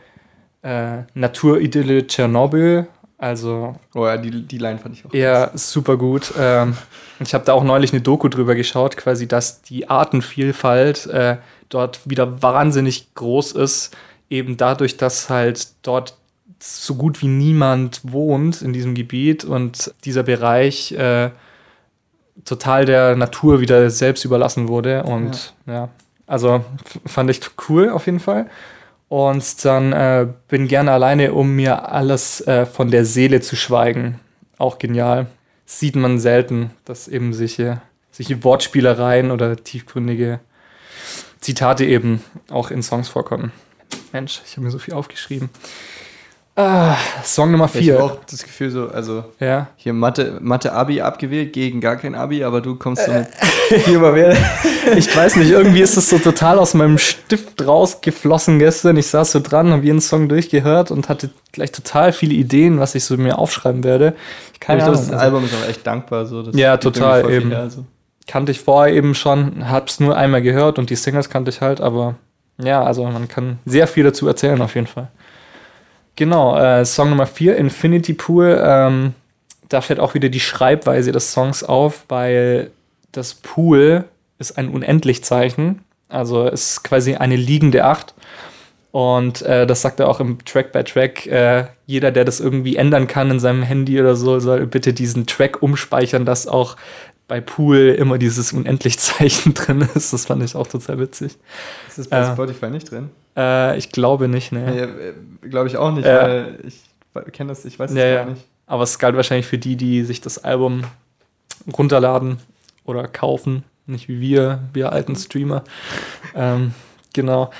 äh, Naturidylle Tschernobyl, also Oh ja, die, die Line fand ich auch. ja, super gut. Ähm, ich habe da auch neulich eine Doku drüber geschaut, quasi, dass die Artenvielfalt äh, dort wieder wahnsinnig groß ist, eben dadurch, dass halt dort so gut wie niemand wohnt in diesem Gebiet und dieser Bereich äh, total der Natur wieder selbst überlassen wurde. Und ja, also f- fand ich cool auf jeden Fall. Und dann äh, bin gerne alleine, um mir alles äh, von der Seele zu schweigen. Auch genial. Sieht man selten, dass eben solche, solche Wortspielereien oder tiefgründige Zitate eben auch in Songs vorkommen. Mensch, ich habe mir so viel aufgeschrieben. Ah, Song Nummer Ich habe 4. auch das Gefühl so, also Ja. hier Mathe, Mathe Abi abgewählt gegen gar kein Abi, aber du kommst so mit Hier über wer- Ich weiß nicht, irgendwie ist es so total aus meinem Stift rausgeflossen gestern. Ich saß so dran, habe jeden Song durchgehört und hatte gleich total viele Ideen, was ich so mir aufschreiben werde. Ich Ich glaube, das Also, Album ist auch echt dankbar. So. Ja, total, eben. her, also. kannte ich vorher eben schon, hab's nur einmal gehört und die Singles kannte ich halt, aber ja, also man kann sehr viel dazu erzählen auf jeden Fall. Genau, äh, Song Nummer 4, Infinity Pool. Ähm, da fällt auch wieder die Schreibweise des Songs auf, weil das Pool ist ein Unendlichzeichen, also ist quasi eine liegende Acht. Und äh, das sagt er auch im Track by Track. Äh, jeder, der das irgendwie ändern kann in seinem Handy oder so, soll bitte diesen Track umspeichern, dass auch bei Pool immer dieses Unendlich-Zeichen drin ist. Das fand ich auch total witzig. Ist das bei Äh. Spotify nicht drin? Äh, ich glaube nicht, ne. Nee, äh, glaube ich auch nicht, Ja. weil ich kenne das, ich weiß es Ja, gar nicht. Aber es galt wahrscheinlich für die, die sich das Album runterladen oder kaufen. Nicht wie wir, wir alten Streamer. ähm, genau.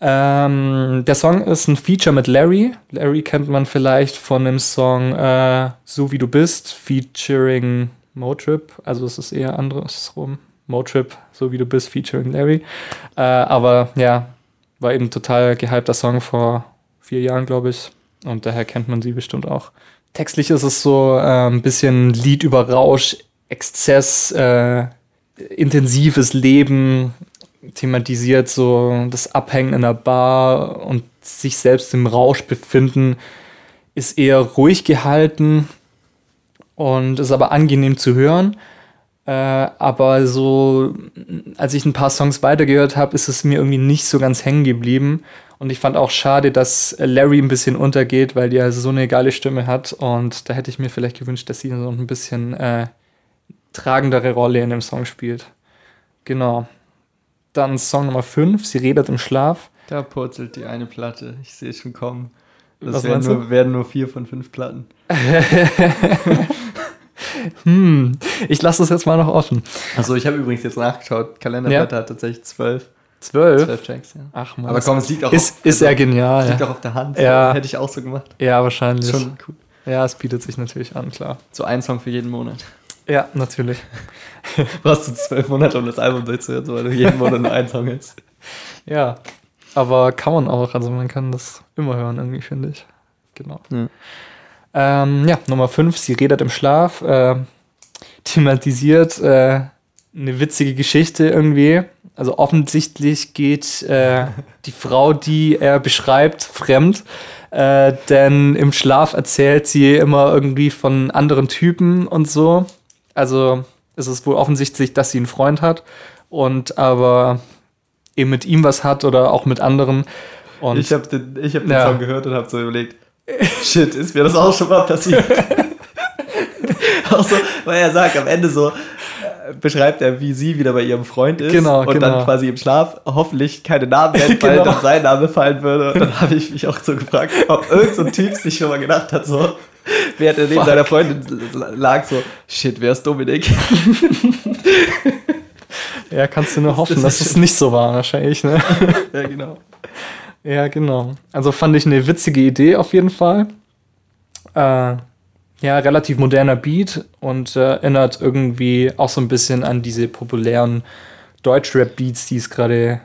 Ähm, der Song ist ein Feature mit Larry. Larry kennt man vielleicht von dem Song äh, So wie du bist, featuring Motrip. Also es ist eher andersrum. Motrip, So wie du bist, featuring Larry. Äh, aber ja, war eben total gehypter Song vor vier Jahren, glaube ich. Und daher kennt man sie bestimmt auch. Textlich ist es so äh, ein bisschen Lied über Rausch, Exzess, äh, intensives Leben, thematisiert so das Abhängen in einer Bar und sich selbst im Rausch befinden, ist eher ruhig gehalten und ist aber angenehm zu hören. Äh, aber so, als ich ein paar Songs weitergehört habe, ist es mir irgendwie nicht so ganz hängen geblieben. Und ich fand auch schade, dass Larry ein bisschen untergeht, weil die ja so eine geile Stimme hat. Und da hätte ich mir vielleicht gewünscht, dass sie so ein bisschen äh, tragendere Rolle in dem Song spielt. Genau. Dann Song Nummer 5, sie redet im Schlaf. Da purzelt die eine Platte. Ich sehe es schon kommen. Das werden nur, werden nur vier von fünf Platten. Hm, ich lasse das jetzt mal noch offen. Achso, ich habe übrigens jetzt nachgeschaut. Kalenderblätter hat tatsächlich zwölf. Zwölf? Zwölf Tracks, ja. Ach man. Aber komm, es liegt auch ist, auf, ist also, ja genial. liegt Ja. auch auf der Hand. Ja. Hätte ich auch so gemacht. ja, wahrscheinlich. Schon cool. Ja, es bietet sich natürlich an, klar. So ein Song für jeden Monat. Ja, natürlich. Brauchst du zwölf Monate, um das Album durchzuhören, weil du jeden Monat nur ein Song hast. Ja. Aber kann man auch, also man kann das immer hören, irgendwie, finde ich. Genau. Ja. Ähm, ja, Nummer 5, sie redet im Schlaf. Äh, thematisiert äh, eine witzige Geschichte irgendwie. Also offensichtlich geht äh, die Frau, die er beschreibt, fremd. Äh, denn im Schlaf erzählt sie immer irgendwie von anderen Typen und so. Also es ist wohl offensichtlich, dass sie einen Freund hat und aber eben mit ihm was hat oder auch mit anderen. Und ich habe den, ich hab den Ja. Song gehört und habe so überlegt, shit, ist mir das auch schon mal passiert? auch so, weil er sagt, am Ende so, äh, beschreibt er, wie sie wieder bei ihrem Freund ist Genau, und genau. dann quasi im Schlaf hoffentlich keine Namen nennt, weil Genau. dann sein Name fallen würde. Und dann habe ich mich auch so gefragt, ob irgend so Typ sich schon mal gedacht hat, so, während er neben Fuck. seiner Freundin lag, so, shit, wer ist Dominik? ja, kannst du nur hoffen, das dass es nicht so war, wahrscheinlich. Ne? ja, genau. Ja, genau. Also fand ich eine witzige Idee auf jeden Fall. Äh, ja, relativ moderner Beat und äh, erinnert irgendwie auch so ein bisschen an diese populären Deutschrap-Beats, die es gerade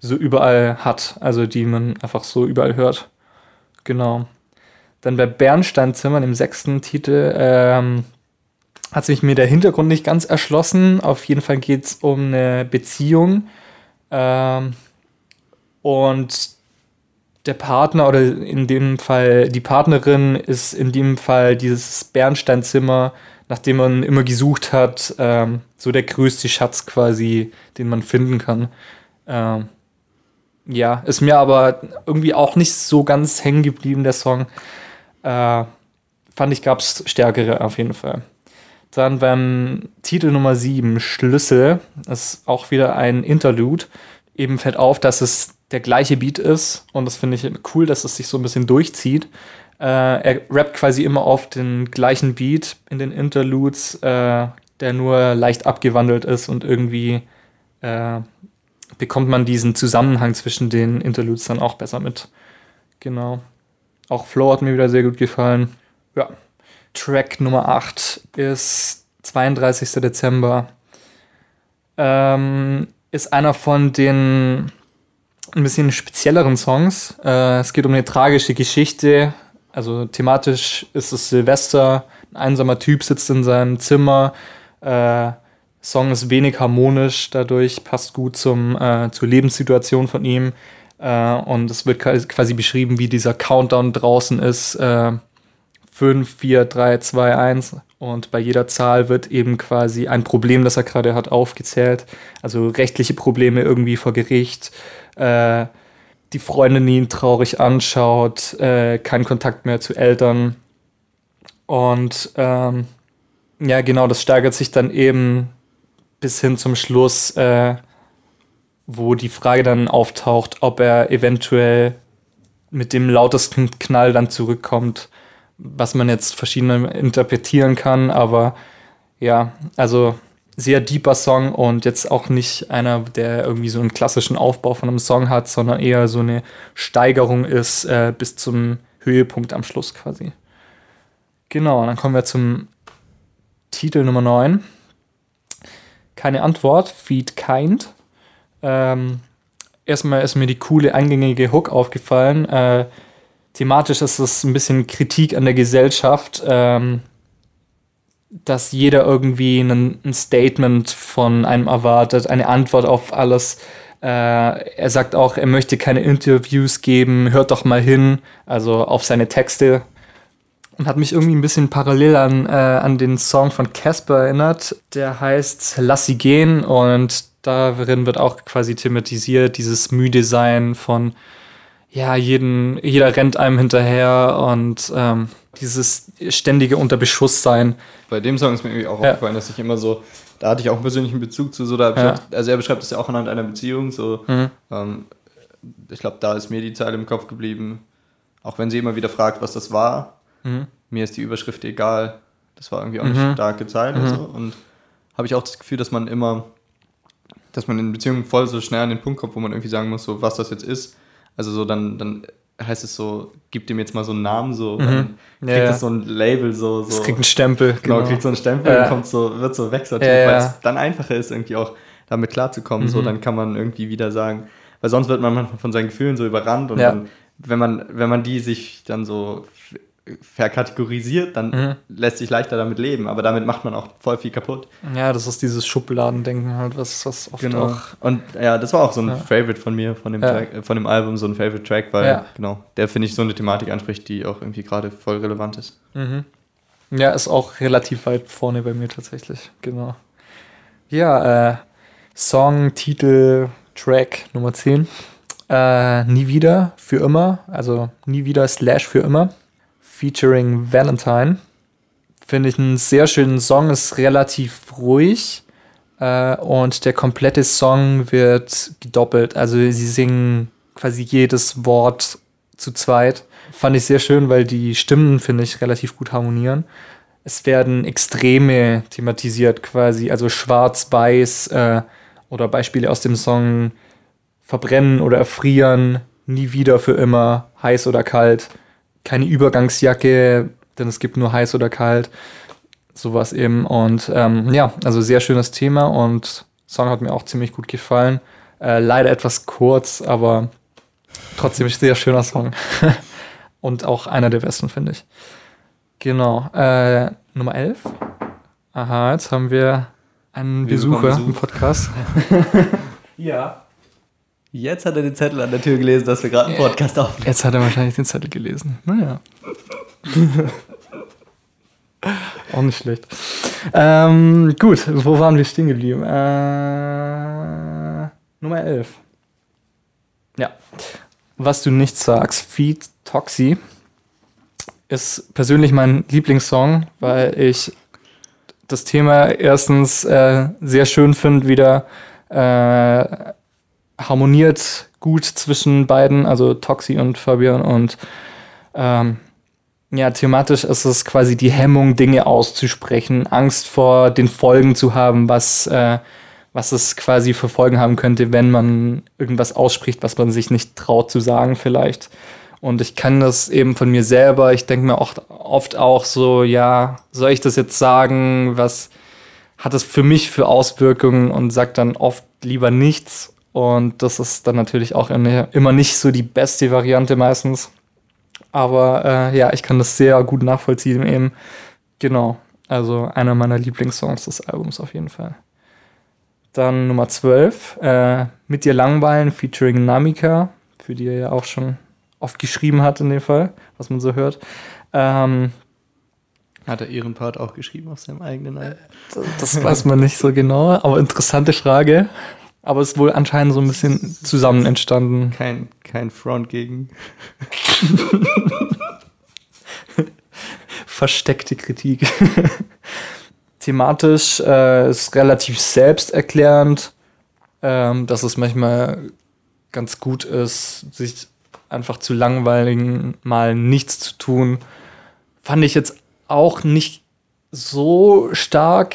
so überall hat. Also die man einfach so überall hört. Genau. Dann bei Bernsteinzimmer, dem sechsten Titel, ähm, hat sich mir der Hintergrund nicht ganz erschlossen. Auf jeden Fall geht es um eine Beziehung. Ähm, und der Partner oder in dem Fall die Partnerin ist in dem Fall dieses Bernsteinzimmer, nachdem man immer gesucht hat, ähm, so der größte Schatz quasi, den man finden kann. Ähm, ja, ist mir aber irgendwie auch nicht so ganz hängen geblieben, der Song. Äh, fand ich, gab es stärkere auf jeden Fall. Dann beim Titel Nummer 7, Schlüssel, ist auch wieder ein Interlude. Eben fällt auf, dass es der gleiche Beat ist und das finde ich cool, dass es sich so ein bisschen durchzieht. Äh, er rappt quasi immer auf den gleichen Beat in den Interludes, äh, der nur leicht abgewandelt ist und irgendwie äh, bekommt man diesen Zusammenhang zwischen den Interludes dann auch besser mit. Genau. Auch Flow hat mir wieder sehr gut gefallen. Ja. Track Nummer 8 ist 32. Dezember. Ähm, ist einer von den ein bisschen spezielleren Songs. Äh, es geht um eine tragische Geschichte. Also thematisch ist es Silvester. Ein einsamer Typ sitzt in seinem Zimmer. Äh, Song ist wenig harmonisch, dadurch passt gut zum, äh, zur Lebenssituation von ihm. Äh, und es wird quasi beschrieben, wie dieser Countdown draußen ist. Äh, 5, 4, 3, 2, 1. Und bei jeder Zahl wird eben quasi ein Problem, das er gerade hat, aufgezählt. Also rechtliche Probleme irgendwie vor Gericht, äh, die Freundin ihn traurig anschaut, äh, kein Kontakt mehr zu Eltern. Und ähm, ja, genau, das steigert sich dann eben bis hin zum Schluss, äh, wo die Frage dann auftaucht, ob er eventuell mit dem lautesten Knall dann zurückkommt, was man jetzt verschieden interpretieren kann, aber ja, also sehr deeper Song und jetzt auch nicht einer, der irgendwie so einen klassischen Aufbau von einem Song hat, sondern eher so eine Steigerung ist äh, bis zum Höhepunkt am Schluss quasi. Genau, dann kommen wir zum Titel Nummer 9. Keine Antwort, Feed Kind. Ähm, erstmal ist mir die coole, eingängige Hook aufgefallen. Äh, thematisch ist es ein bisschen Kritik an der Gesellschaft. Ähm, dass jeder irgendwie ein, ein, Statement von einem erwartet, eine Antwort auf alles. Äh, er sagt auch, er möchte keine Interviews geben, hört doch mal hin, also auf seine Texte. Und hat mich irgendwie ein bisschen parallel an, äh, an den Song von Casper erinnert. Der heißt Lass sie gehen und darin wird auch quasi thematisiert, dieses müde Sein von, ja, jeden, jeder rennt einem hinterher und ähm, dieses ständige Unterbeschuss sein. Bei dem Song ist mir irgendwie auch ja. aufgefallen, dass ich immer so, da hatte ich auch einen persönlichen Bezug zu, so da ja. also er beschreibt das ja auch anhand einer Beziehung, so, mhm. ähm, ich glaube, da ist mir die Zeile im Kopf geblieben, auch wenn sie immer wieder fragt, was das war, mhm. mir ist die Überschrift egal, das war irgendwie auch eine mhm. starke Zeile mhm. so, und habe ich auch das Gefühl, dass man immer, dass man in Beziehungen voll so schnell an den Punkt kommt, wo man irgendwie sagen muss, so was das jetzt ist, also so dann, dann heißt es so, gib dem jetzt mal so einen Namen, so, mhm. dann kriegt ja, das so ein Label, so. so es kriegt einen Stempel. Genau, genau. kriegt so einen Stempel ja. und kommt so, wird so wegsortiert, ja, weil es dann einfacher ist, irgendwie auch damit klarzukommen. Mhm. So, dann kann man irgendwie wieder sagen, weil sonst wird man manchmal von seinen Gefühlen so überrannt und dann, wenn man, wenn man die sich dann so verkategorisiert, dann mhm. lässt sich leichter damit leben, aber damit macht man auch voll viel kaputt. Ja, das ist dieses Schubladendenken halt, was, was oft genau. auch... Und ja, das war auch so ein ja. Favorite von mir, von dem, ja. Track, äh, von dem Album, so ein Favorite Track, weil, ja. genau, der, finde ich, so eine Thematik anspricht, die auch irgendwie gerade voll relevant ist. Mhm. Ja, ist auch relativ weit vorne bei mir tatsächlich, genau. Ja, äh, Song, Titel, Track Nummer 10. Äh, nie wieder, für immer, also nie wieder slash für immer featuring Valentine. Finde ich einen sehr schönen Song, ist relativ ruhig äh, und der komplette Song wird gedoppelt. Also sie singen quasi jedes Wort zu zweit. Fand ich sehr schön, weil die Stimmen, finde ich, relativ gut harmonieren. Es werden Extreme thematisiert, quasi, also schwarz-weiß äh, oder Beispiele aus dem Song verbrennen oder erfrieren, nie wieder für immer, heiß oder kalt keine Übergangsjacke, denn es gibt nur heiß oder kalt. Sowas eben. Und ähm, ja, also sehr schönes Thema und Song hat mir auch ziemlich gut gefallen. Äh, leider etwas kurz, aber trotzdem ein sehr schöner Song. und auch einer der besten, finde ich. Genau. Äh, Nummer 11. Aha, jetzt haben wir einen wir Besucher im Podcast. ja. Jetzt hat er den Zettel an der Tür gelesen, dass wir gerade einen Podcast aufnehmen. Jetzt hat er wahrscheinlich den Zettel gelesen. Naja. Auch nicht schlecht. Ähm, gut, wo waren wir stehen geblieben? Äh, Nummer 11. Ja. Was du nicht sagst, Feed Toxi ist persönlich mein Lieblingssong, weil ich das Thema erstens äh, sehr schön finde, wieder äh, harmoniert gut zwischen beiden, also Toxi und Fabian. Und ähm, ja, thematisch ist es quasi die Hemmung, Dinge auszusprechen, Angst vor den Folgen zu haben, was, äh, was es quasi für Folgen haben könnte, wenn man irgendwas ausspricht, was man sich nicht traut zu sagen, vielleicht. Und ich kann das eben von mir selber. Ich denke mir oft, oft auch so, ja, soll ich das jetzt sagen? Was hat es für mich für Auswirkungen? Und sag dann oft lieber nichts und das ist dann natürlich auch immer nicht so die beste Variante meistens. Aber äh, ja, ich kann das sehr gut nachvollziehen eben. Genau. Also einer meiner Lieblingssongs des Albums auf jeden Fall. Dann Nummer 12, äh, Mit dir langweilen, featuring Namika, für die er ja auch schon oft geschrieben hat in dem Fall, was man so hört. Ähm, hat er ihren Part auch geschrieben auf seinem eigenen Album? Das weiß man nicht so genau, aber interessante Frage Aber es ist wohl anscheinend so ein bisschen zusammen entstanden. Kein, kein Front gegen. Versteckte Kritik. Thematisch äh, ist relativ selbsterklärend, ähm, dass es manchmal ganz gut ist, sich einfach zu langweiligen, mal nichts zu tun. Fand ich jetzt auch nicht so stark,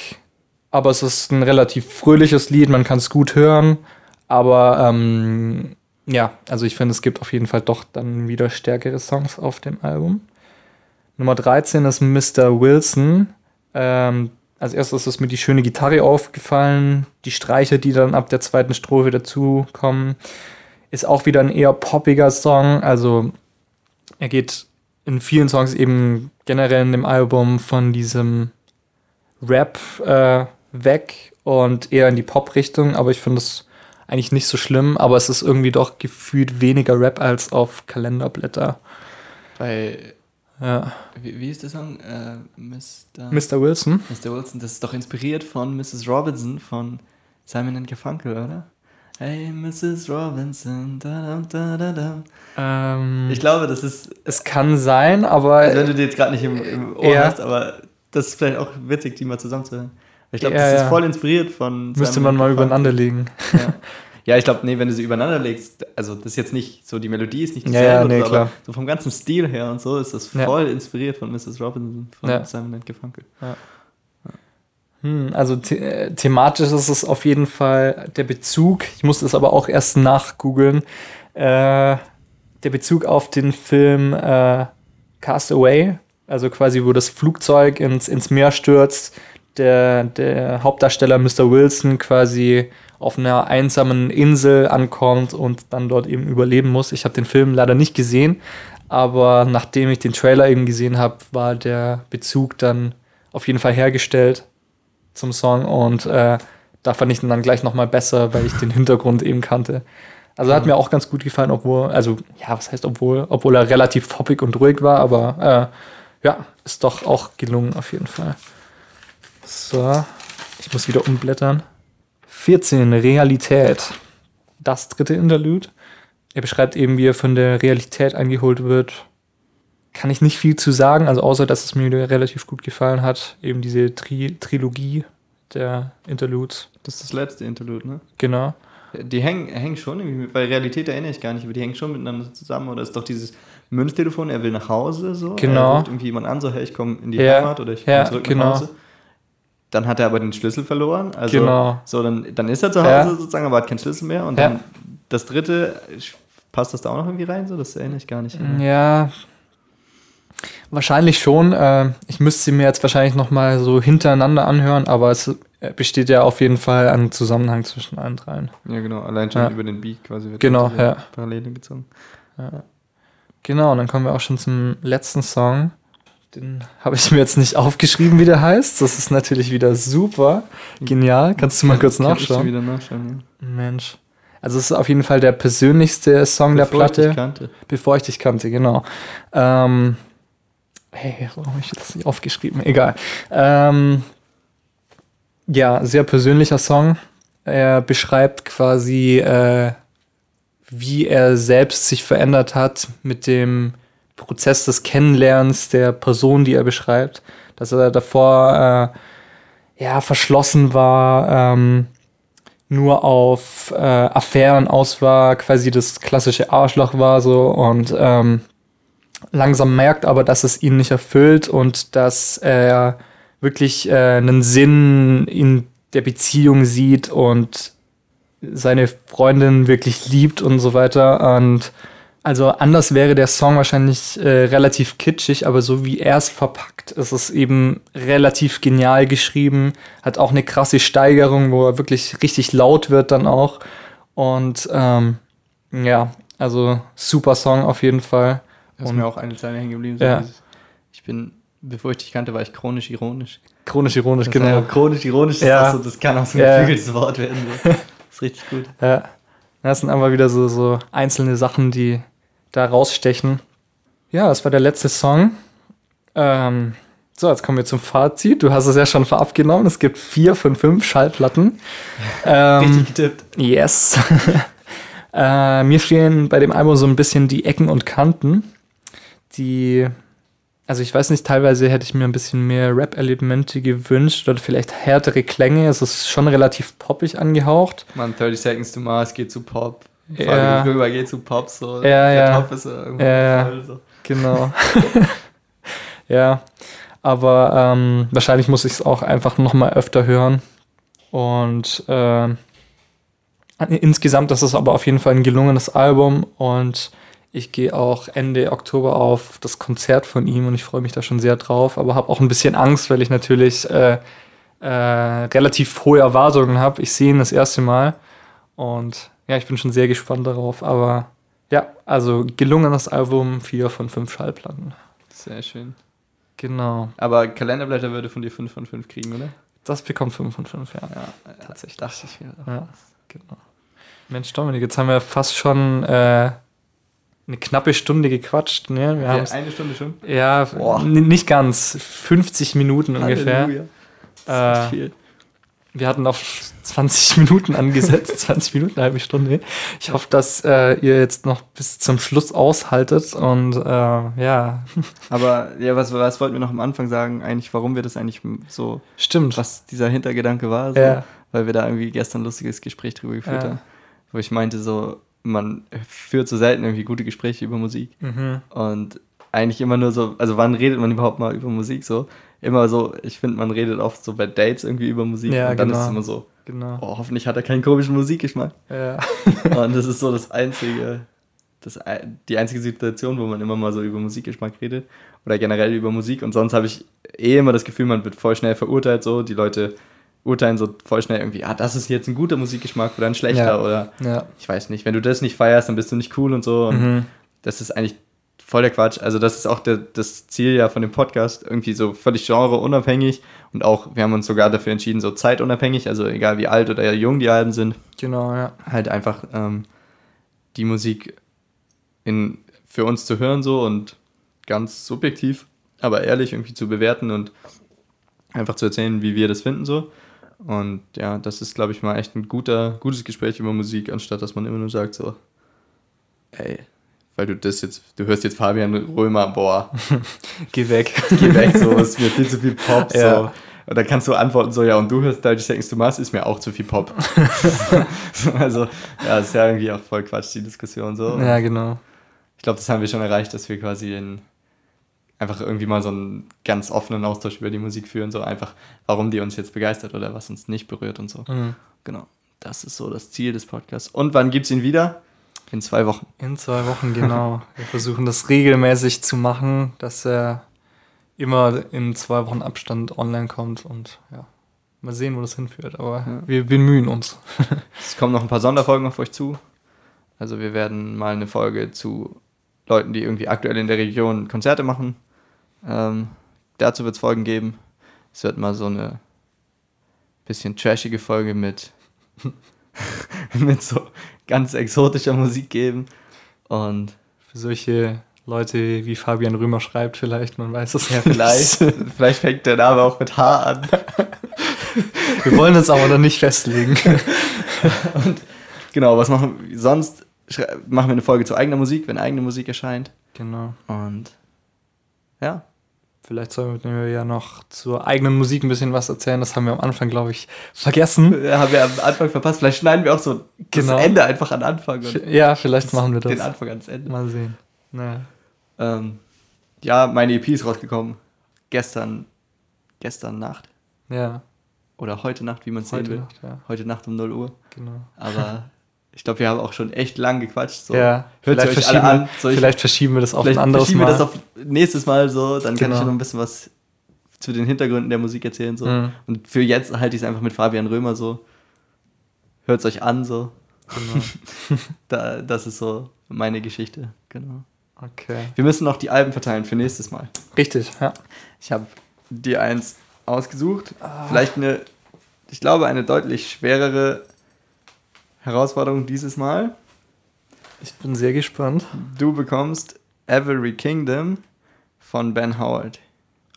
aber es ist ein relativ fröhliches Lied, man kann es gut hören. Aber ähm, ja, also ich finde, es gibt auf jeden Fall doch dann wieder stärkere Songs auf dem Album. Nummer 13 ist Mr. Wilson. Ähm, als erstes ist mir die schöne Gitarre aufgefallen, die Streicher, die dann ab der zweiten Strophe dazukommen. Ist auch wieder ein eher poppiger Song. Also er geht in vielen Songs eben generell in dem Album von diesem Rap äh, weg und eher in die Pop-Richtung, aber ich finde es eigentlich nicht so schlimm, aber es ist irgendwie doch gefühlt weniger Rap als auf Kalenderblätter. Bei. Ja. Wie, wie ist der Song? Äh, Mr. Mr. Wilson? Mr. Wilson, das ist doch inspiriert von Mrs. Robinson von Simon Garfunkel, oder? Hey, Mrs. Robinson. Da, da, da, da. Ähm, Ich glaube, das ist. es kann sein, aber Also, wenn du die jetzt gerade nicht im, im Ohr Ja. hast, aber das ist vielleicht auch witzig, die mal zusammenzuhören. Ich glaube, Ja, das ja. ist voll inspiriert von. müsste man mal übereinander legen. Ja, ja ich glaube, nee, wenn du sie übereinander legst, also das ist jetzt nicht so, die Melodie ist nicht Ja, dieselbe, ja, nee, so, klar. aber so vom ganzen Stil her und so ist das Ja. voll inspiriert von Mrs. Robinson, von Ja. Simon Garfunkel. Hm, also the äh, thematisch ist es auf jeden Fall der Bezug. Ich musste es aber auch erst nachgoogeln. Äh, der Bezug auf den Film äh, Cast Away, also quasi, wo das Flugzeug ins, ins Meer stürzt. Der, der Hauptdarsteller Mr. Wilson quasi auf einer einsamen Insel ankommt und dann dort eben überleben muss. Ich habe den Film leider nicht gesehen, aber nachdem ich den Trailer eben gesehen habe, war der Bezug dann auf jeden Fall hergestellt zum Song und äh, da fand ich ihn dann gleich nochmal besser, weil ich den Hintergrund eben kannte. Also hat mir auch ganz gut gefallen, obwohl, also ja, was heißt obwohl, obwohl er relativ poppig und ruhig war, aber äh, ja, ist doch auch gelungen auf jeden Fall. So, ich muss wieder umblättern. 14, Realität. Das dritte Interlude. Er beschreibt eben, wie er von der Realität eingeholt wird. Kann ich nicht viel zu sagen, also außer, dass es mir relativ gut gefallen hat. Eben diese Tri Trilogie der Interludes. Das ist das letzte Interlude, ne? Genau. Die hängen, hängen schon irgendwie, weil Realität erinnere ich gar nicht, aber die hängen schon miteinander zusammen. Oder ist doch dieses Münztelefon, er will nach Hause, so. Genau. Er ruft irgendwie jemand an, so, hey, ich komme in die Ja, Heimat oder ich komme ja, zurück genau. nach Hause. Dann hat er aber den Schlüssel verloren. Also, Genau. So, dann, dann ist er zu Hause Ja. sozusagen, aber hat keinen Schlüssel mehr. Und Ja. dann das dritte, passt das da auch noch irgendwie rein? So, das erinnere ich gar nicht. Ja, wahrscheinlich schon. Äh, ich müsste sie mir jetzt wahrscheinlich noch mal so hintereinander anhören, aber es besteht ja auf jeden Fall ein Zusammenhang zwischen allen dreien. Ja, genau. Allein schon Ja. über den Beat quasi wird Genau, ja. Parallele gezogen. Genau, und dann kommen wir auch schon zum letzten Song. Den habe ich mir jetzt nicht aufgeschrieben, wie der heißt. Das ist natürlich wieder super genial. Kannst du mal kurz Kann ich nachschauen? wieder nachschauen, ja. Mensch. Also es ist auf jeden Fall der persönlichste Song der Bevor ich Platte. dich kannte. Bevor ich dich kannte, genau. Ähm, hey, warum habe ich das nicht aufgeschrieben? Egal. Ähm, ja, sehr persönlicher Song. Er beschreibt quasi, äh, wie er selbst sich verändert hat mit dem Prozess des Kennenlernens der Person, die er beschreibt. Dass er davor äh, ja verschlossen war, ähm, nur auf äh, Affären aus war, quasi das klassische Arschloch war so und ähm, langsam merkt aber, dass es ihn nicht erfüllt und dass er wirklich äh, einen Sinn in der Beziehung sieht und seine Freundin wirklich liebt und so weiter. Und also anders wäre der Song wahrscheinlich äh, relativ kitschig, aber so wie er es verpackt, ist es eben relativ genial geschrieben, hat auch eine krasse Steigerung, wo er wirklich richtig laut wird dann auch. Und ähm, ja, also super Song auf jeden Fall. Da ist Und- mir auch eine Zeile hängen geblieben. So Ja. dieses, ich bin, bevor ich dich kannte, war ich chronisch ironisch. Chronisch ironisch, Das genau. chronisch ironisch, Ja. ist auch so, das kann auch so ein Ja. geflügeltes Wort werden. So. Das ist richtig gut. Ja. Das sind einfach wieder so, so einzelne Sachen, die da rausstechen. Ja, das war der letzte Song. Ähm, So, jetzt kommen wir zum Fazit. Du hast es ja schon vorab genommen. Es gibt vier von fünf Schallplatten. ähm, Richtig getippt. Yes. äh, mir fehlen bei dem Album so ein bisschen die Ecken und Kanten. Die, also ich weiß nicht, teilweise hätte ich mir ein bisschen mehr Rap-Elemente gewünscht oder vielleicht härtere Klänge. Es ist schon relativ poppig angehaucht. Man, 30 Seconds to Mars geht zu Pop. Ja. Rüber geht zu Pop, so. Ja, Der ja. Top ist ja irgendwo Ja, voll, so. Genau. ja, aber ähm, wahrscheinlich muss ich es auch einfach noch mal öfter hören. Und äh, insgesamt ist es aber auf jeden Fall ein gelungenes Album und ich gehe auch Ende Oktober auf das Konzert von ihm und ich freue mich da schon sehr drauf, aber habe auch ein bisschen Angst, weil ich natürlich äh, äh, relativ hohe Erwartungen habe. Ich sehe ihn das erste Mal und ja, ich bin schon sehr gespannt darauf, aber ja, also gelungenes Album, vier von fünf Schallplatten. Sehr schön. Genau. Aber Kalenderblätter würde von dir 5 von 5 kriegen, oder? Das bekommt fünf von fünf, ja. Ja, tatsächlich. Dachte ich mir. Ja, genau. Mensch, Dominik, jetzt haben wir fast schon äh, eine knappe Stunde gequatscht. Ne? Wir Ja, eine Stunde schon. ja, nicht ganz. 50 Minuten ungefähr. Halleluja. Das ist Äh, viel. Wir hatten auf 20 Minuten angesetzt, 20 Minuten, eine halbe Stunde. Ich hoffe, dass äh, ihr jetzt noch bis zum Schluss aushaltet und äh, ja, Aber ja, was, was wollten wir noch am Anfang sagen, eigentlich, warum wir das eigentlich so, stimmt. was dieser Hintergedanke war, so, Ja. weil wir da irgendwie gestern ein lustiges Gespräch drüber geführt Ja. haben, wo ich meinte, so, man führt so selten irgendwie gute Gespräche über Musik Mhm. und eigentlich immer nur so, also wann redet man überhaupt mal über Musik so? Immer so, ich finde, man redet oft so bei Dates irgendwie über Musik Ja, und dann genau. ist es immer so, Genau. oh, hoffentlich hat er keinen komischen Musikgeschmack. Ja. Und das ist so das einzige, das, die einzige Situation, wo man immer mal so über Musikgeschmack redet oder generell über Musik. Und sonst habe ich eh immer das Gefühl, man wird voll schnell verurteilt. So, die Leute urteilen so voll schnell irgendwie, ah, das ist jetzt ein guter Musikgeschmack oder ein schlechter Ja. oder ja. ich weiß nicht. Wenn du das nicht feierst, dann bist du nicht cool und so. Und Mhm. das ist eigentlich voll der Quatsch. Also das ist auch der, das Ziel ja von dem Podcast, irgendwie so völlig genreunabhängig und auch, wir haben uns sogar dafür entschieden, so zeitunabhängig, also egal wie alt oder jung die Alben sind Genau, ja. halt einfach ähm, die Musik in, für uns zu hören so und ganz subjektiv, aber ehrlich irgendwie zu bewerten und einfach zu erzählen, wie wir das finden so. Und ja, das ist, glaube ich, mal echt ein guter, gutes Gespräch über Musik, anstatt dass man immer nur sagt so, ey, weil du das jetzt, du hörst jetzt Fabian Römer, boah, Geh weg. geh weg, so, ist mir viel zu viel Pop, Ja. so. Und dann kannst du antworten so, ja, und du hörst 30 Seconds to Mars, ist mir auch zu viel Pop. also, ja, ist ja irgendwie auch voll Quatsch, die Diskussion so. Ja, genau. Ich glaube, das haben wir schon erreicht, dass wir quasi in, einfach irgendwie mal so einen ganz offenen Austausch über die Musik führen, so einfach, warum die uns jetzt begeistert oder was uns nicht berührt und so. Mhm. Genau. Das ist so das Ziel des Podcasts. Und wann gibt's ihn wieder? In zwei Wochen. In zwei Wochen, genau. Wir versuchen das regelmäßig zu machen, dass er immer in zwei Wochen Abstand online kommt und ja, mal sehen, wo das hinführt. Aber Ja. wir bemühen uns. Es kommen noch ein paar Sonderfolgen auf euch zu. Also wir werden mal eine Folge zu Leuten, die irgendwie aktuell in der Region Konzerte machen. Ähm, dazu wird es Folgen geben. Es wird mal so eine bisschen trashige Folge mit, mit so ganz exotischer Musik geben. Und Für solche Leute wie Fabian Römer schreibt vielleicht, man weiß es ja, vielleicht, vielleicht fängt der Name auch mit H an. Wir wollen uns aber noch nicht festlegen. Und genau, was machen wir sonst? Machen wir eine Folge zu eigener Musik, wenn eigene Musik erscheint. Genau. Und ja, Vielleicht sollten wir ja noch zur eigenen Musik ein bisschen was erzählen. Das haben wir am Anfang, glaube ich, vergessen. haben wir am Anfang verpasst. Vielleicht schneiden wir auch so Genau. das Ende einfach an Anfang Ja, vielleicht machen wir den das. Anfang ans Ende. Mal sehen. Naja. Ähm, ja, meine EP ist rausgekommen. Gestern, gestern Nacht. Ja, Oder heute Nacht, wie man es sehen will. Nacht, ja, Heute Nacht um 0 Uhr. genau. Aber ich glaube, wir haben auch schon echt lang gequatscht. So. ja, Hört vielleicht euch alle verschieben, an. Ich, vielleicht verschieben wir das auf ein anderes verschieben Mal. wir das auf nächstes Mal so. Dann kann Genau. ich noch ein bisschen was zu den Hintergründen der Musik erzählen. So. Mhm. Und für jetzt halte ich es einfach mit Fabian Römer so. Hört es euch an so. genau. Da, das ist so meine Geschichte. Genau. Okay. Wir müssen noch die Alben verteilen für nächstes Mal. Richtig, ja. Ich habe dir eins ausgesucht. Vielleicht eine, ich glaube, eine deutlich schwerere Herausforderung dieses Mal. Ich bin sehr gespannt. Du bekommst Every Kingdom von Ben Howard.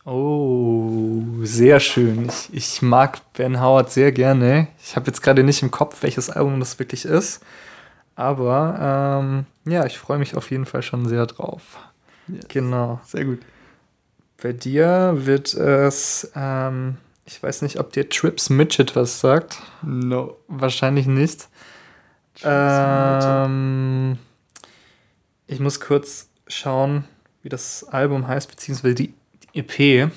Oh, sehr schön. Ich, ich mag Ben Howard sehr gerne. Ich habe jetzt gerade nicht im Kopf, welches Album das wirklich ist. Aber ähm, ja, ich freue mich auf jeden Fall schon sehr drauf. Yes. Genau. Sehr gut. Bei dir wird es, ähm, ich weiß nicht, ob dir Trips Midget was sagt. No. Wahrscheinlich nicht. Ähm, ich muss kurz schauen, wie das Album heißt, beziehungsweise die, die EP.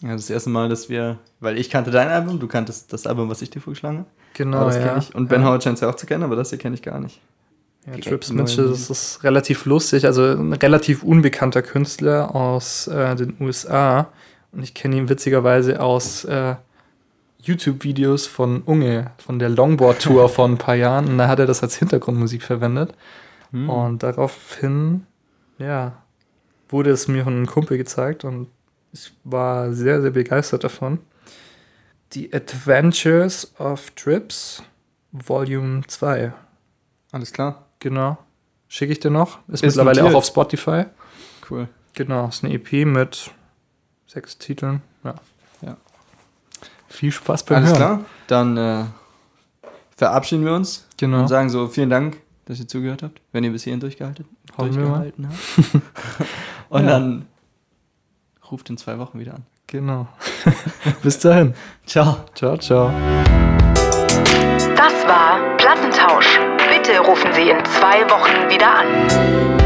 Ja, das erste Mal, dass wir, weil ich kannte dein Album, du kanntest das Album, was ich dir vorgeschlagen habe. Genau, ja. Und Ben ja. Howard scheint es ja auch zu kennen, aber das hier kenne ich gar nicht. Ja, Direkt Trips Mitchell, das ist relativ lustig, also ein relativ unbekannter Künstler aus äh, den USA. Und ich kenne ihn witzigerweise aus äh, YouTube-Videos von Unge, von der Longboard-Tour vor ein paar Jahren. Und da hat er das als Hintergrundmusik verwendet. Hm. Und daraufhin, ja, wurde es mir von einem Kumpel gezeigt und ich war sehr, sehr begeistert davon. The Adventures of Trips, Volume 2. Alles klar. Genau. Schicke ich dir noch. Ist, Ist mittlerweile notiert. auch auf Spotify. Cool. Genau, ist eine EP mit sechs Titeln. Ja. Viel Spaß beim Alles Hören. klar. Dann äh, verabschieden wir uns Genau. und sagen so vielen Dank, dass ihr zugehört habt, wenn ihr bis hierhin durchgehalten, mal. durchgehalten habt. und Ja. dann ruft in zwei Wochen wieder an. Genau. Bis dahin. Ciao. Ciao, ciao. Das war Plattentausch. Bitte rufen Sie in zwei Wochen wieder an.